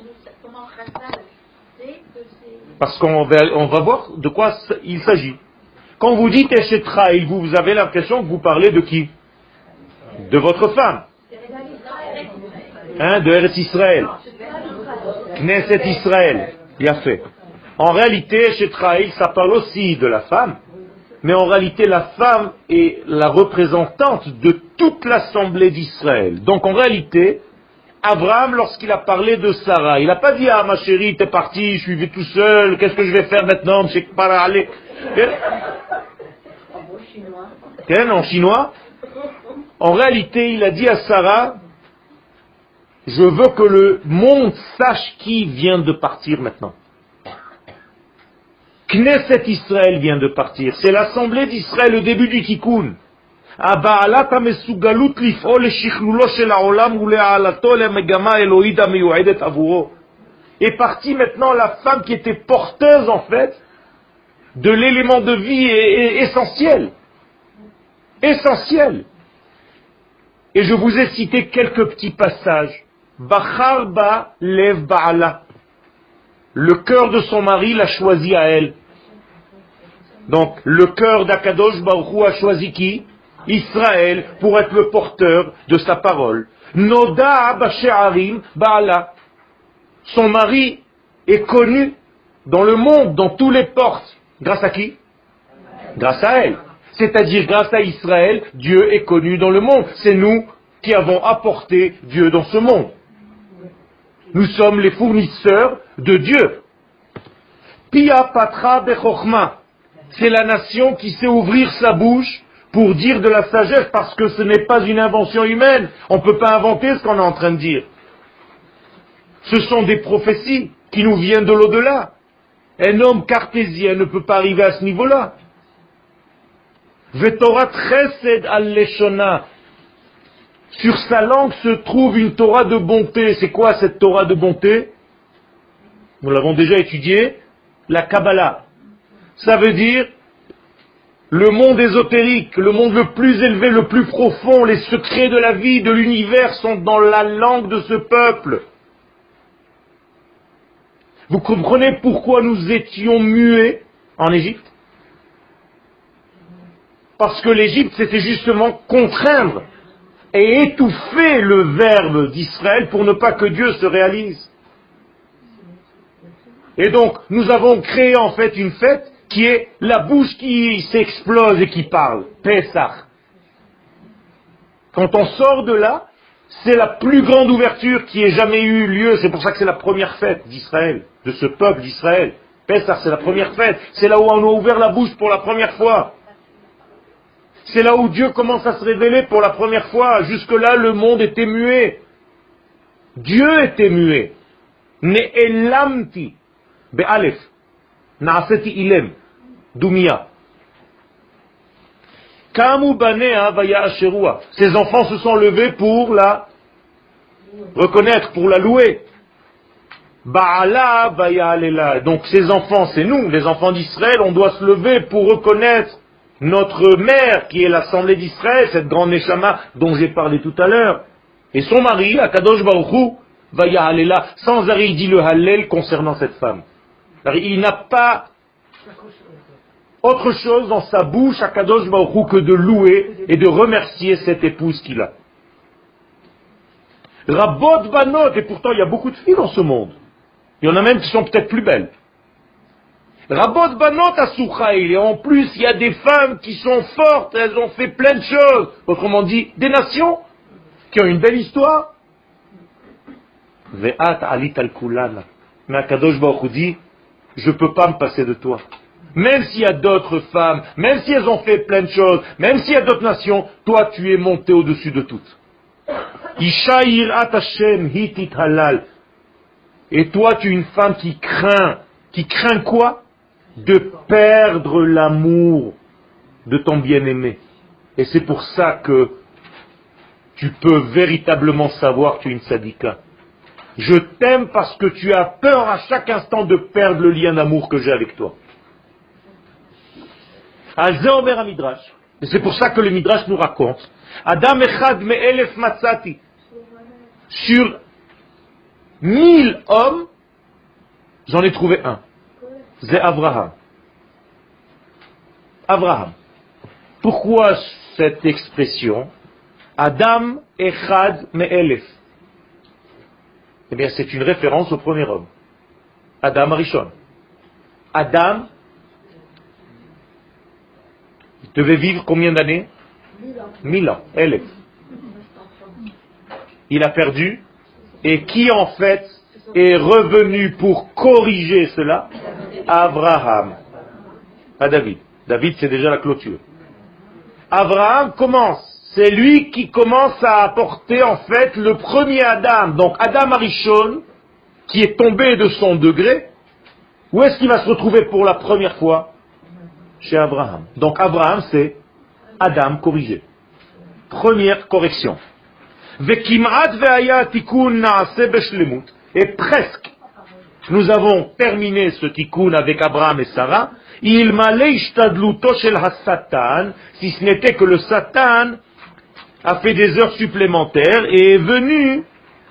Parce qu'on va, on va voir de quoi il s'agit. Quand vous dites Eshetraïl, vous, avez l'impression que vous parlez de qui? De votre femme. Hein, de Eretz Israël. Knesset Israël. A fait. En réalité, chez Traïl, ça parle aussi de la femme, mais en réalité, la femme est la représentante de toute l'assemblée d'Israël. Donc en réalité, Abraham, lorsqu'il a parlé de Sarah, il n'a pas dit, ah ma chérie, t'es parti, je suis tout seul, qu'est-ce que je vais faire maintenant, je sais pas aller. En chinois. En réalité, il a dit à Sarah, je veux que le monde sache qui vient de partir maintenant. Knesset Israël vient de partir. C'est l'assemblée d'Israël, le début du tikkun. Est partie maintenant la femme qui était porteuse en fait de l'élément de vie essentiel. Essentiel. Et je vous ai cité quelques petits passages Bacharba lev ba'ala. Le cœur de son mari l'a choisi à elle. Donc, le cœur d'Akadosh Baruch a choisi qui? Israël pour être le porteur de sa parole. Noda Bashe'arim Ba'ala. Son mari est connu dans le monde, dans tous les portes. Grâce à qui? Grâce à elle. C'est-à-dire grâce à Israël, Dieu est connu dans le monde. C'est nous qui avons apporté Dieu dans ce monde. Nous sommes les fournisseurs de Dieu. Pia patra bechokma. C'est la nation qui sait ouvrir sa bouche pour dire de la sagesse parce que ce n'est pas une invention humaine. On ne peut pas inventer ce qu'on est en train de dire. Ce sont des prophéties qui nous viennent de l'au-delà. Un homme cartésien ne peut pas arriver à ce niveau-là. Vetorat chesed al leshona. Sur sa langue se trouve une Torah de bonté. C'est quoi cette Torah de bonté? Nous l'avons déjà étudié. La Kabbalah. Ça veut dire le monde ésotérique, le monde le plus élevé, le plus profond, les secrets de la vie, de l'univers sont dans la langue de ce peuple. Vous comprenez pourquoi nous étions muets en Égypte? Parce que l'Égypte, c'était justement contraindre et étouffer le verbe d'Israël pour ne pas que Dieu se réalise. Et donc, nous avons créé en fait une fête qui est la bouche qui s'explose et qui parle. Pessah. Quand on sort de là, c'est la plus grande ouverture qui ait jamais eu lieu. C'est pour ça que c'est la première fête d'Israël, de ce peuple d'Israël. Pessah, c'est la première fête. C'est là où on a ouvert la bouche pour la première fois. C'est là où Dieu commence à se révéler pour la première fois. Jusque-là, le monde était muet. Dieu était muet. Ne'elamti. Be'alef. Na'aseti ilem. Dumia. Ses enfants se sont levés pour la reconnaître, pour la louer. Donc ces enfants, c'est nous, les enfants d'Israël, on doit se lever pour reconnaître notre mère qui est l'Assemblée d'Israël, cette grande Neshama dont j'ai parlé tout à l'heure, et son mari, Akadosh Baruchou, va y aller là, sans arrêt il dit le Hallel concernant cette femme. Il n'a pas autre chose dans sa bouche à Kadosh Baruchou que de louer et de remercier cette épouse qu'il a. Rabot Banot, et pourtant il y a beaucoup de filles dans ce monde. Il y en a même qui sont peut-être plus belles. Rabot Banot Asouchaïl, et en plus il y a des femmes qui sont fortes, elles ont fait plein de choses. Autrement dit, des nations qui ont une belle histoire. Ve'at alit al Mais Akadosh Baruch je ne peux pas me passer de toi. Même s'il y a d'autres femmes, même si elles ont fait plein de choses, même s'il y a d'autres nations, toi tu es monté au-dessus de toutes. hitit halal. Et toi tu es une femme qui craint, qui craint quoi? De perdre l'amour de ton bien-aimé. Et c'est pour ça que tu peux véritablement savoir que tu es une sadika. Je t'aime parce que tu as peur à chaque instant de perdre le lien d'amour que j'ai avec toi. Et c'est pour ça que le Midrash nous raconte. Adam echad me'elef matzati. Sur mille hommes, j'en ai trouvé un. C'est Abraham. Abraham. Pourquoi cette expression? Adam echad me'elef Eh bien, c'est une référence au premier homme. Adam Arishon. Adam devait vivre combien d'années? Mille ans. Elef. Il a perdu. Et qui en fait est revenu pour corriger cela? Abraham. Pas David. David, c'est déjà la clôture. Abraham commence. C'est lui qui commence à apporter en fait le premier Adam. Donc Adam Arishon, qui est tombé de son degré, où est-ce qu'il va se retrouver pour la première fois? Chez Abraham. Donc Abraham, c'est Adam corrigé. Première correction. Et presque, nous avons terminé ce tikkun avec Abraham et Sarah. Il satan, si ce n'était que le Satan a fait des heures supplémentaires et est venu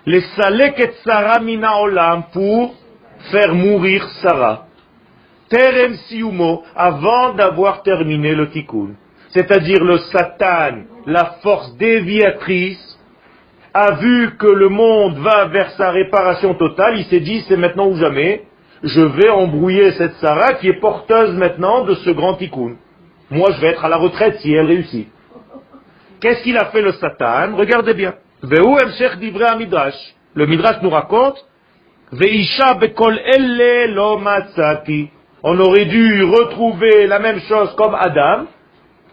les salek et Sarah mina olam pour faire mourir Sarah. Terem siumo, avant d'avoir terminé le tikkun. C'est-à-dire le Satan, la force déviatrice, a vu que le monde va vers sa réparation totale, il s'est dit c'est maintenant ou jamais, je vais embrouiller cette Sarah qui est porteuse maintenant de ce grand tikkun. Moi je vais être à la retraite si elle réussit. Qu'est-ce qu'il a fait le Satan? Regardez bien. Le Midrash nous raconte, on aurait dû retrouver la même chose comme Adam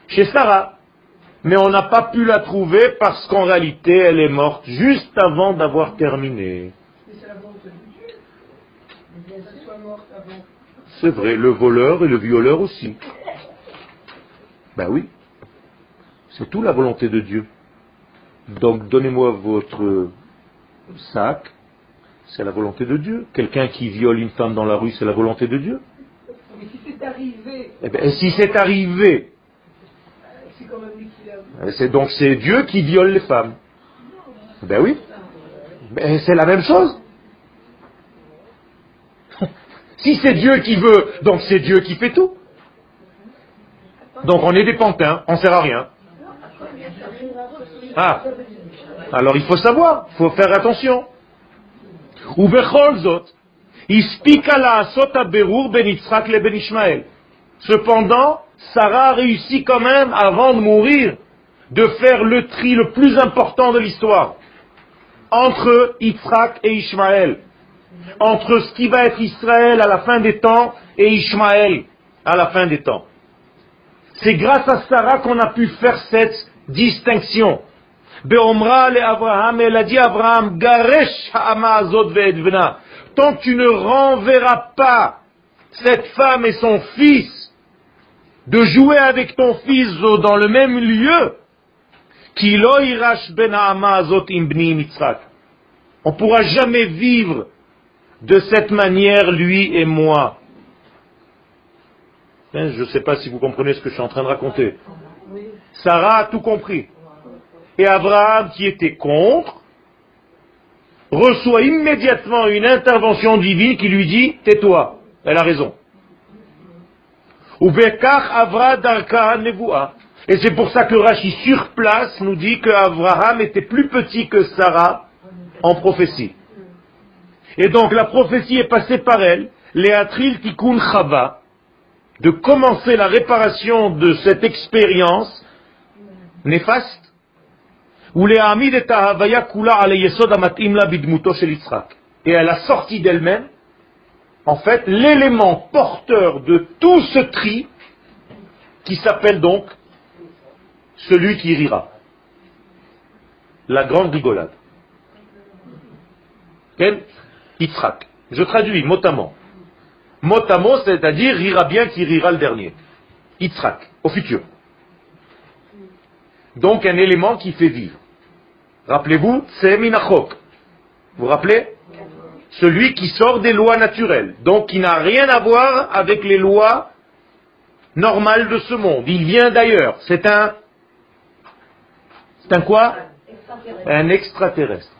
chez Sarah. Mais on n'a pas pu la trouver parce qu'en réalité, elle est morte juste avant d'avoir terminé. C'est vrai, le voleur et le violeur aussi. Ben oui, c'est tout la volonté de Dieu. Donc donnez-moi votre sac, c'est la volonté de Dieu. Quelqu'un qui viole une femme dans la rue, c'est la volonté de Dieu. Mais si c'est arrivé. Eh bien, si c'est arrivé. C'est donc c'est Dieu qui viole les femmes. Ben oui. Mais c'est la même chose. <laughs> si c'est Dieu qui veut, donc c'est Dieu qui fait tout. Donc on est des pantins, on ne sert à rien. Ah. Alors il faut savoir, il faut faire attention. Ou ben Cependant, Sarah a réussi quand même, avant de mourir, de faire le tri le plus important de l'histoire entre Yitzhak et Ishmaël, entre ce qui va être Israël à la fin des temps et Ishmaël à la fin des temps. C'est grâce à Sarah qu'on a pu faire cette distinction. Beomra le Abraham, elle a dit Abraham, Garesh ve'edvena tant tu ne renverras pas cette femme et son fils, de jouer avec ton fils dans le même lieu, ben on ne pourra jamais vivre de cette manière, lui et moi. Hein, je ne sais pas si vous comprenez ce que je suis en train de raconter. Sarah a tout compris. Et Abraham, qui était contre, reçoit immédiatement une intervention divine qui lui dit, tais-toi, elle a raison. Et c'est pour ça que Rashi sur place nous dit qu'Abraham était plus petit que Sarah en prophétie. Et donc la prophétie est passée par elle, Léatril Tikkun Chava, de commencer la réparation de cette expérience néfaste, où et elle a sorti d'elle-même, en fait, l'élément porteur de tout ce tri, qui s'appelle donc celui qui rira. La grande rigolade. Yitzhak. Je traduis mot à mot. Mot à mot, c'est-à-dire rira bien qui rira le dernier. Yitzhak, au futur. Donc un élément qui fait vivre. Rappelez-vous, c'est Minachok. Vous rappelez? Celui qui sort des lois naturelles, donc qui n'a rien à voir avec les lois normales de ce monde. Il vient d'ailleurs. C'est un... C'est un quoi? Un extraterrestre.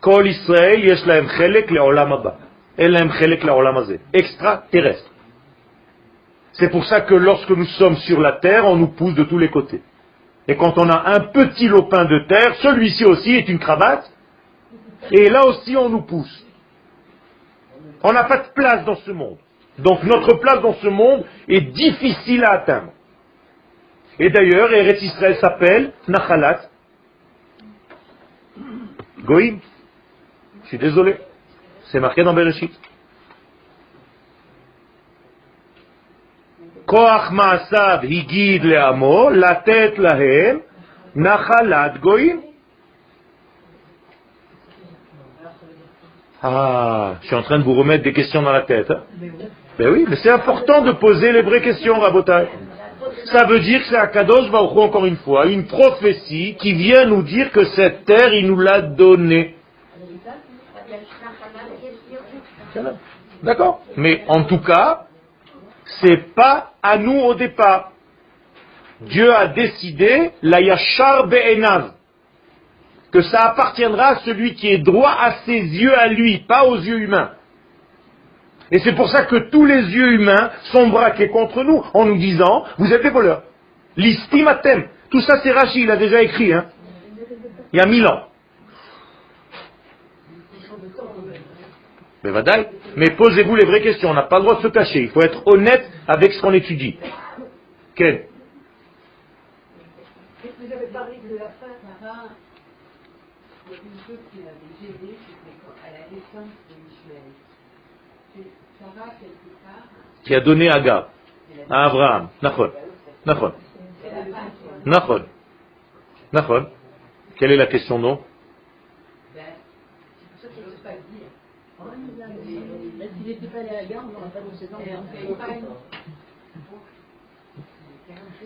Kol Israël, yesh lahem chelek le'olam haba. Elam chelek le'olam Extraterrestre. C'est pour ça que lorsque nous sommes sur la terre, on nous pousse de tous les côtés. Et quand on a un petit lopin de terre, celui-ci aussi est une cravate, et là aussi on nous pousse. On n'a pas de place dans ce monde. Donc notre place dans ce monde est difficile à atteindre. Et d'ailleurs, Eretz Israël s'appelle Nachalat Goïm. Je suis désolé. C'est marqué dans Bereshit. Koach Maasav Higid Leamo, la tête Lahem, Nachalat Goïm. Ah, je suis en train de vous remettre des questions dans la tête. Hein? Ben oui, mais c'est important de poser les vraies questions, Rabotai. Ça veut dire que c'est Akadosh Baruch encore une fois, une prophétie qui vient nous dire que cette terre, il nous l'a donnée. D'accord Mais en tout cas, c'est pas à nous au départ. Dieu a décidé, la yachar be'enav, que ça appartiendra à celui qui est droit à ses yeux à lui, pas aux yeux humains. Et c'est pour ça que tous les yeux humains sont braqués contre nous en nous disant, vous êtes des voleurs. L'istimatem. Tout ça c'est Rachid, il a déjà écrit, hein. Il y a mille ans. Mais mais posez-vous les vraies questions, on n'a pas le droit de se cacher, il faut être honnête avec ce qu'on étudie. Quel Vous avez parlé de la Sarah, une chose qui m'avait gêné, c'était à la naissance de Sarah, quelque part? Qui a donné Agar à Abraham. Nachon. Nachon. Nachon. Nachon. Quelle est la question donc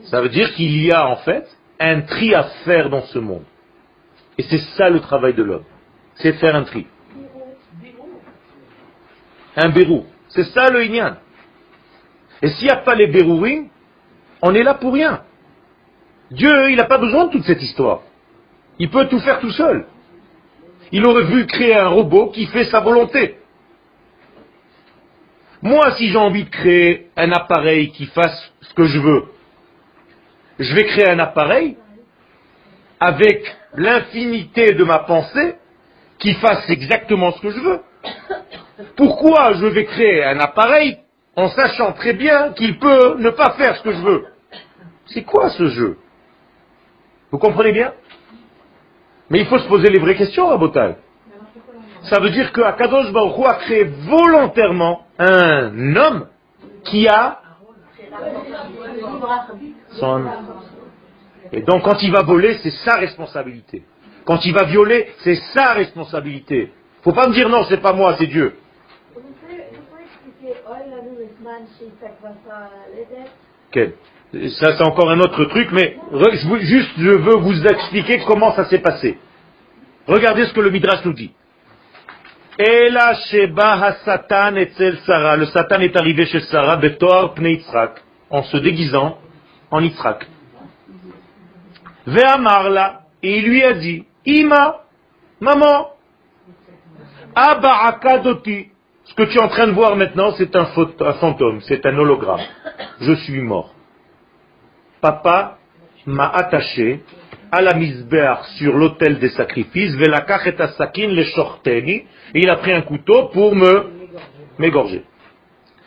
Ça veut dire qu'il y a en fait un tri à faire dans ce monde. Et c'est ça le travail de l'homme. C'est faire un tri. Un bérou. C'est ça le inyan. Et s'il n'y a pas les bérourim, on est là pour rien. Dieu, il n'a pas besoin de toute cette histoire. Il peut tout faire tout seul. Il aurait vu créer un robot qui fait sa volonté. Moi, si j'ai envie de créer un appareil qui fasse ce que je veux, je vais créer un appareil avec l'infinité de ma pensée qui fasse exactement ce que je veux. Pourquoi je vais créer un appareil en sachant très bien qu'il peut ne pas faire ce que je veux? C'est quoi ce jeu? Vous comprenez bien? Mais il faut se poser les vraies questions, à Botal. Ça veut dire que Akadosh Baruch a créé volontairement un homme qui a son... Et donc quand il va voler, c'est sa responsabilité. Quand il va violer, c'est sa responsabilité. Faut pas me dire non, c'est pas moi, c'est Dieu. Ça c'est encore un autre truc, mais juste je veux vous expliquer comment ça s'est passé. Regardez ce que le Midrash nous dit. Ela Sheba Satan Etzel Sarah. Le Satan est arrivé chez Sarah, Betor Pneitzrak. en se déguisant en Yitzhak. Ve'amarla, et il lui a dit, Ima, maman, Abarakadoti, ce que tu es en train de voir maintenant, c'est un, fantôme, c'est un hologramme. Je suis mort. Papa m'a attaché à la misbéar sur l'autel des sacrifices, sakin le et il a pris un couteau pour me m'égorger.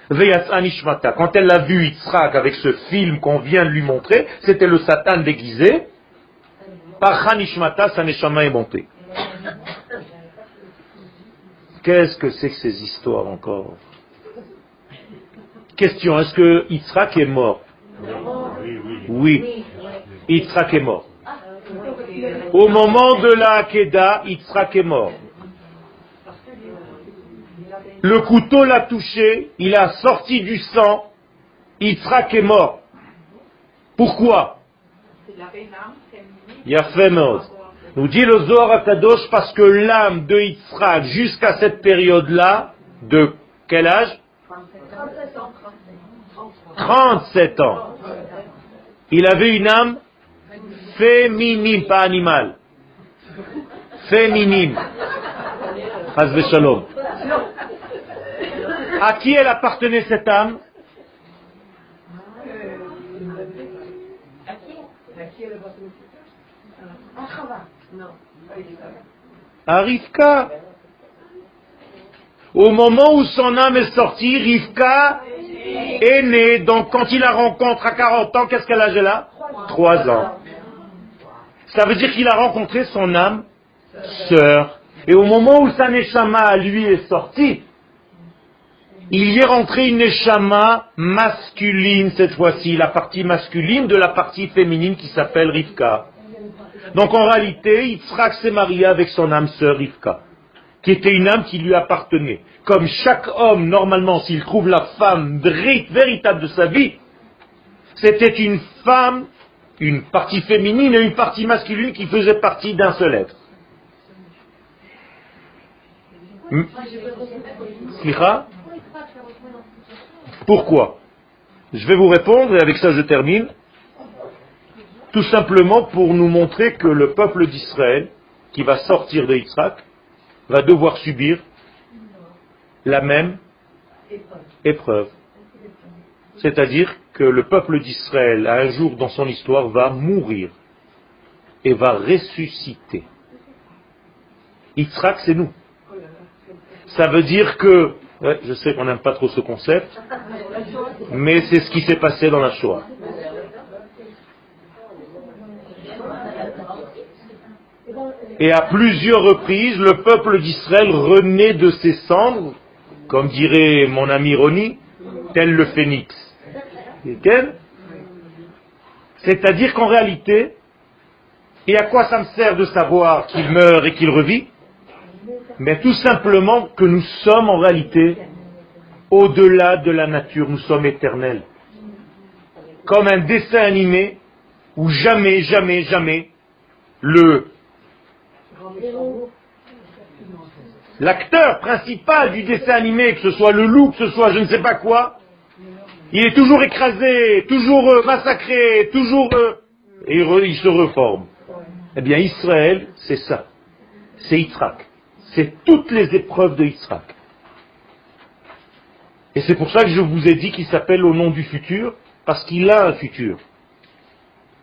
Quand elle a vu Yitzhak avec ce film qu'on vient de lui montrer, c'était le Satan déguisé. Par Hanishmata, sa neshama est montée. Qu'est-ce que c'est que ces histoires encore? Question, est-ce que Yitzhak est mort? Oui, Yitzhak est mort. Au moment de la Hakeda, Yitzhak est mort. Le couteau l'a touché, il a sorti du sang, Yitzhak est mort. Pourquoi? Fait Nous dit le Zohar parce que l'âme de Yitzhak jusqu'à cette période-là, de quel âge? 37 ans. Il avait une âme féminine, pas animale. Féminine. Shalom. À qui elle appartenait cette âme? À Rivka. Au moment où son âme est sortie, Rivka est née. Donc quand il la rencontre à 40 ans, qu'est-ce qu'elle a là Trois ans. Ça veut dire qu'il a rencontré son âme sœur. Et au moment où sa neshama lui est sortie, il y est rentré une neshama masculine cette fois-ci, la partie masculine de la partie féminine qui s'appelle Rivka. Donc en réalité, Yitzhak s'est marié avec son âme sœur Rivka, qui était une âme qui lui appartenait. Comme chaque homme, normalement, s'il trouve la femme véritable de sa vie, c'était une femme, une partie féminine et une partie masculine qui faisaient partie d'un seul être. Hmm? Pourquoi? Je vais vous répondre et avec ça je termine. Tout simplement pour nous montrer que le peuple d'Israël, qui va sortir de Yitzhak, va devoir subir la même épreuve. C'est-à-dire que le peuple d'Israël, à un jour dans son histoire, va mourir et va ressusciter. Yitzhak, c'est nous. Ça veut dire que je sais qu'on n'aime pas trop ce concept, mais c'est ce qui s'est passé dans la Shoah. Et à plusieurs reprises, le peuple d'Israël renaît de ses cendres, comme dirait mon ami Roni, tel le phénix. C'est-à-dire qu'en réalité, et à quoi ça me sert de savoir qu'il meurt et qu'il revit? Mais tout simplement que nous sommes en réalité au-delà de la nature, nous sommes éternels. Comme un dessin animé où jamais, jamais, jamais le l'acteur principal du dessin animé, que ce soit le loup, que ce soit je ne sais pas quoi, il est toujours écrasé, toujours euh, massacré, toujours... Euh, et il se reforme. Eh bien, Israël, c'est ça. C'est Yitzhak c'est toutes les épreuves de Yitzhak. Et c'est pour ça que je vous ai dit qu'il s'appelle au nom du futur, parce qu'il a un futur.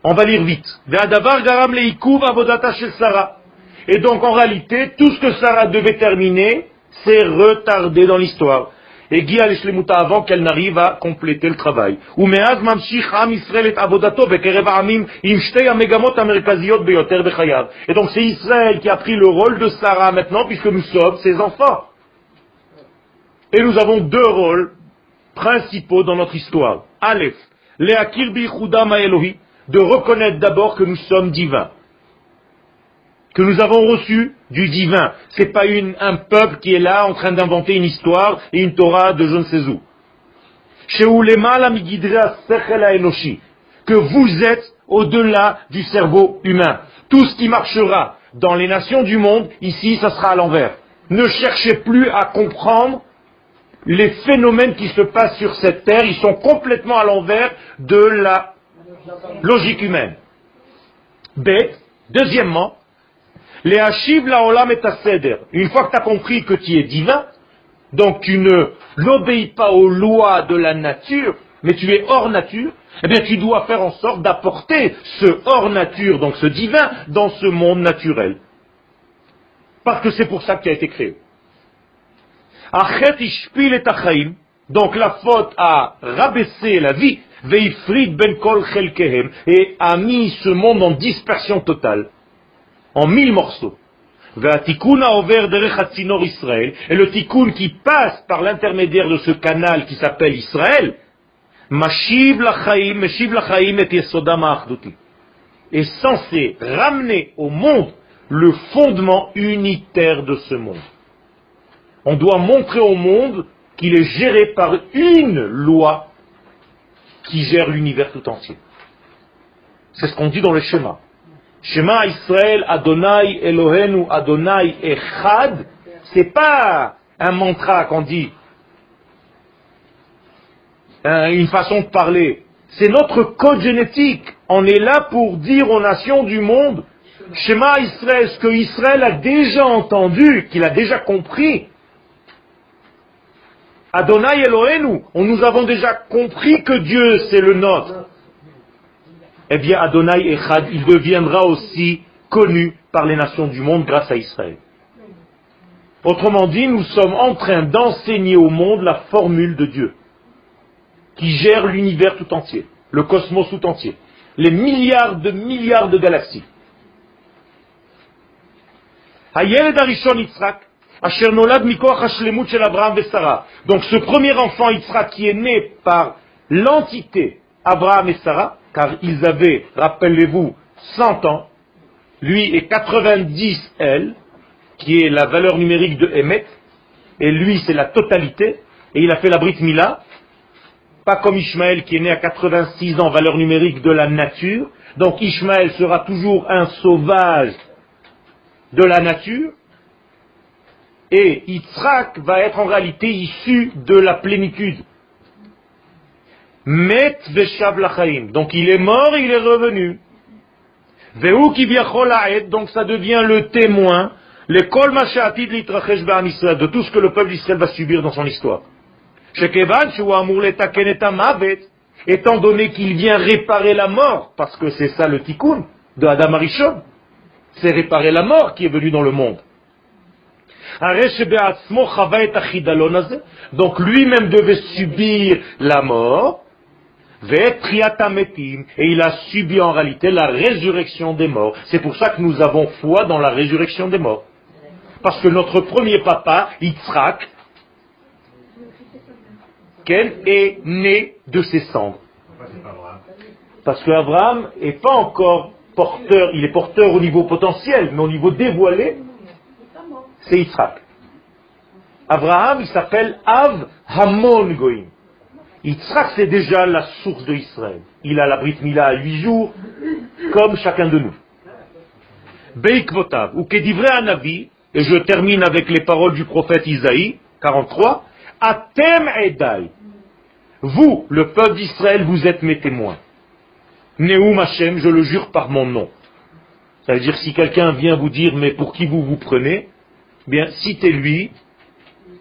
On va lire vite. Et donc en réalité, tout ce que Sarah devait terminer, c'est retardé dans l'histoire et Guy avant qu'elle n'arrive à compléter le travail. Et donc c'est Israël qui a pris le rôle de Sarah maintenant puisque nous sommes ses enfants. Et nous avons deux rôles principaux dans notre histoire. Aleph, de reconnaître d'abord que nous sommes divins que nous avons reçu du divin. Ce n'est pas un peuple qui est là en train d'inventer une histoire et une Torah de je ne sais où. Que vous êtes au-delà du cerveau humain. Tout ce qui marchera dans les nations du monde, ici, ça sera à l'envers. Ne cherchez plus à comprendre les phénomènes qui se passent sur cette terre, ils sont complètement à l'envers de la logique humaine. B. Deuxièmement, les Hashiv la olam et Une fois que tu as compris que tu es divin, donc tu ne n'obéis pas aux lois de la nature, mais tu es hors nature, eh bien tu dois faire en sorte d'apporter ce hors nature, donc ce divin, dans ce monde naturel. Parce que c'est pour ça tu as été créé. Donc la faute a rabaissé la vie, ben kol et a mis ce monde en dispersion totale, en mille morceaux. Et le tikkun qui passe par l'intermédiaire de ce canal qui s'appelle Israël, est censé ramener au monde le fondement unitaire de ce monde. On doit montrer au monde qu'il est géré par une loi qui gère l'univers tout entier. C'est ce qu'on dit dans le schéma. Shema Israël Adonai Elohenu Adonai Echad, c'est pas un mantra qu'on dit, une façon de parler. C'est notre code génétique. On est là pour dire aux nations du monde, Shema Israël, ce que Israël a déjà entendu, qu'il a déjà compris. Adonai Elohenu, on nous avons déjà compris que Dieu c'est le nôtre eh bien Adonai Echad, il deviendra aussi connu par les nations du monde grâce à Israël. Autrement dit, nous sommes en train d'enseigner au monde la formule de Dieu, qui gère l'univers tout entier, le cosmos tout entier, les milliards de milliards de galaxies. Donc ce premier enfant Yitzhak qui est né par l'entité Abraham et Sarah, car ils avaient, rappelez-vous, 100 ans, lui est 90 elle, qui est la valeur numérique de Emet, et lui c'est la totalité, et il a fait la Brit Mila, pas comme Ishmaël qui est né à 86 ans, valeur numérique de la nature, donc Ishmaël sera toujours un sauvage de la nature, et Yitzhak va être en réalité issu de la plénitude. Met veshav lachaim. Donc il est mort il est revenu. Vehu donc ça devient le témoin, le kol de tout ce que le peuple d'Israël va subir dans son histoire. Étant donné qu'il vient réparer la mort, parce que c'est ça le tikkun de Adam Arishon, c'est réparer la mort qui est venue dans le monde. Donc lui-même devait subir la mort, et il a subi en réalité la résurrection des morts. C'est pour ça que nous avons foi dans la résurrection des morts. Parce que notre premier papa, Yitzhak, est né de ses cendres. Parce qu'Abraham n'est pas encore porteur, il est porteur au niveau potentiel, mais au niveau dévoilé, c'est Yitzhak. Abraham, il s'appelle Av Hamon Goïm. Yitzhak, c'est déjà la source de Israël. Il a la Brit Mila à huit jours, comme chacun de nous. Beikvotav, ou Kedivre Anavi, et je termine avec les paroles du prophète Isaïe, 43, Atem Edai. Vous, le peuple d'Israël, vous êtes mes témoins. Neum Hashem, je le jure par mon nom. Ça veut dire si quelqu'un vient vous dire mais pour qui vous vous prenez, bien citez-lui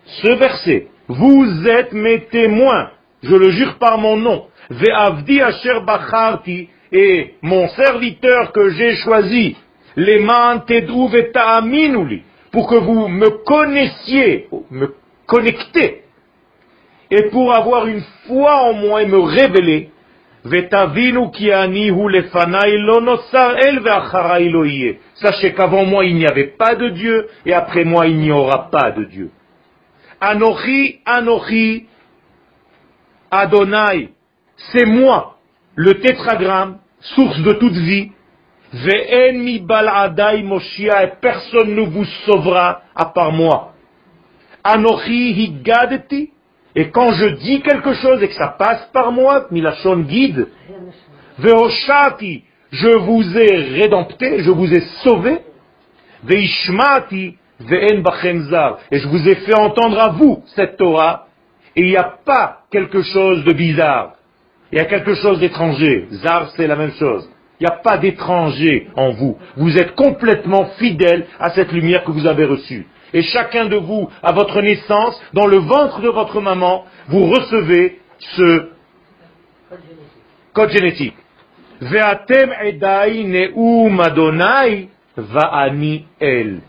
ce verset. Vous êtes mes témoins je le jure par mon nom, asher bacharti, et mon serviteur que j'ai choisi, les ve'ta'aminuli, pour que vous me connaissiez, me connectez, et pour avoir une foi en moi et me révéler, Sachez qu'avant moi il n'y avait pas de Dieu, et après moi il n'y aura pas de Dieu. Anochi, Anochi, Adonai, c'est moi, le tétragramme, source de toute vie. Ve'en baladai moshia, et personne ne vous sauvera à part moi. Anochi higadeti, et quand je dis quelque chose et que ça passe par moi, milachon guide, ve'oshati, je vous ai rédempté, je vous ai sauvé, ve'ishmati, ve'en bachemzar, et je vous ai fait entendre à vous cette Torah, Et il n'y a pas quelque chose de bizarre. Il y a quelque chose d'étranger. Zar, c'est la même chose. Il n'y a pas d'étranger en vous. Vous êtes complètement fidèle à cette lumière que vous avez reçue. Et chacun de vous, à votre naissance, dans le ventre de votre maman, vous recevez ce code génétique. Ve'atem edai va'ani el.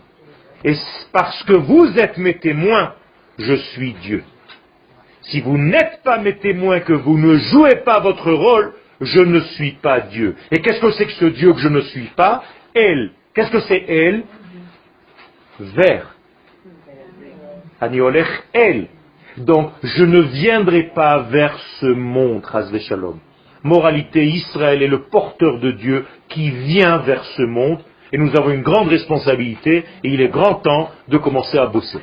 Et parce que vous êtes mes témoins, je suis Dieu. Si vous n'êtes pas mes témoins, que vous ne jouez pas votre rôle, je ne suis pas Dieu. Et qu'est-ce que c'est que ce Dieu que je ne suis pas? Elle. Qu'est-ce que c'est elle? Vers. Aniolech elle. Donc, je ne viendrai pas vers ce monde, Shalom. Moralité, Israël est le porteur de Dieu qui vient vers ce monde, et nous avons une grande responsabilité, et il est grand temps de commencer à bosser.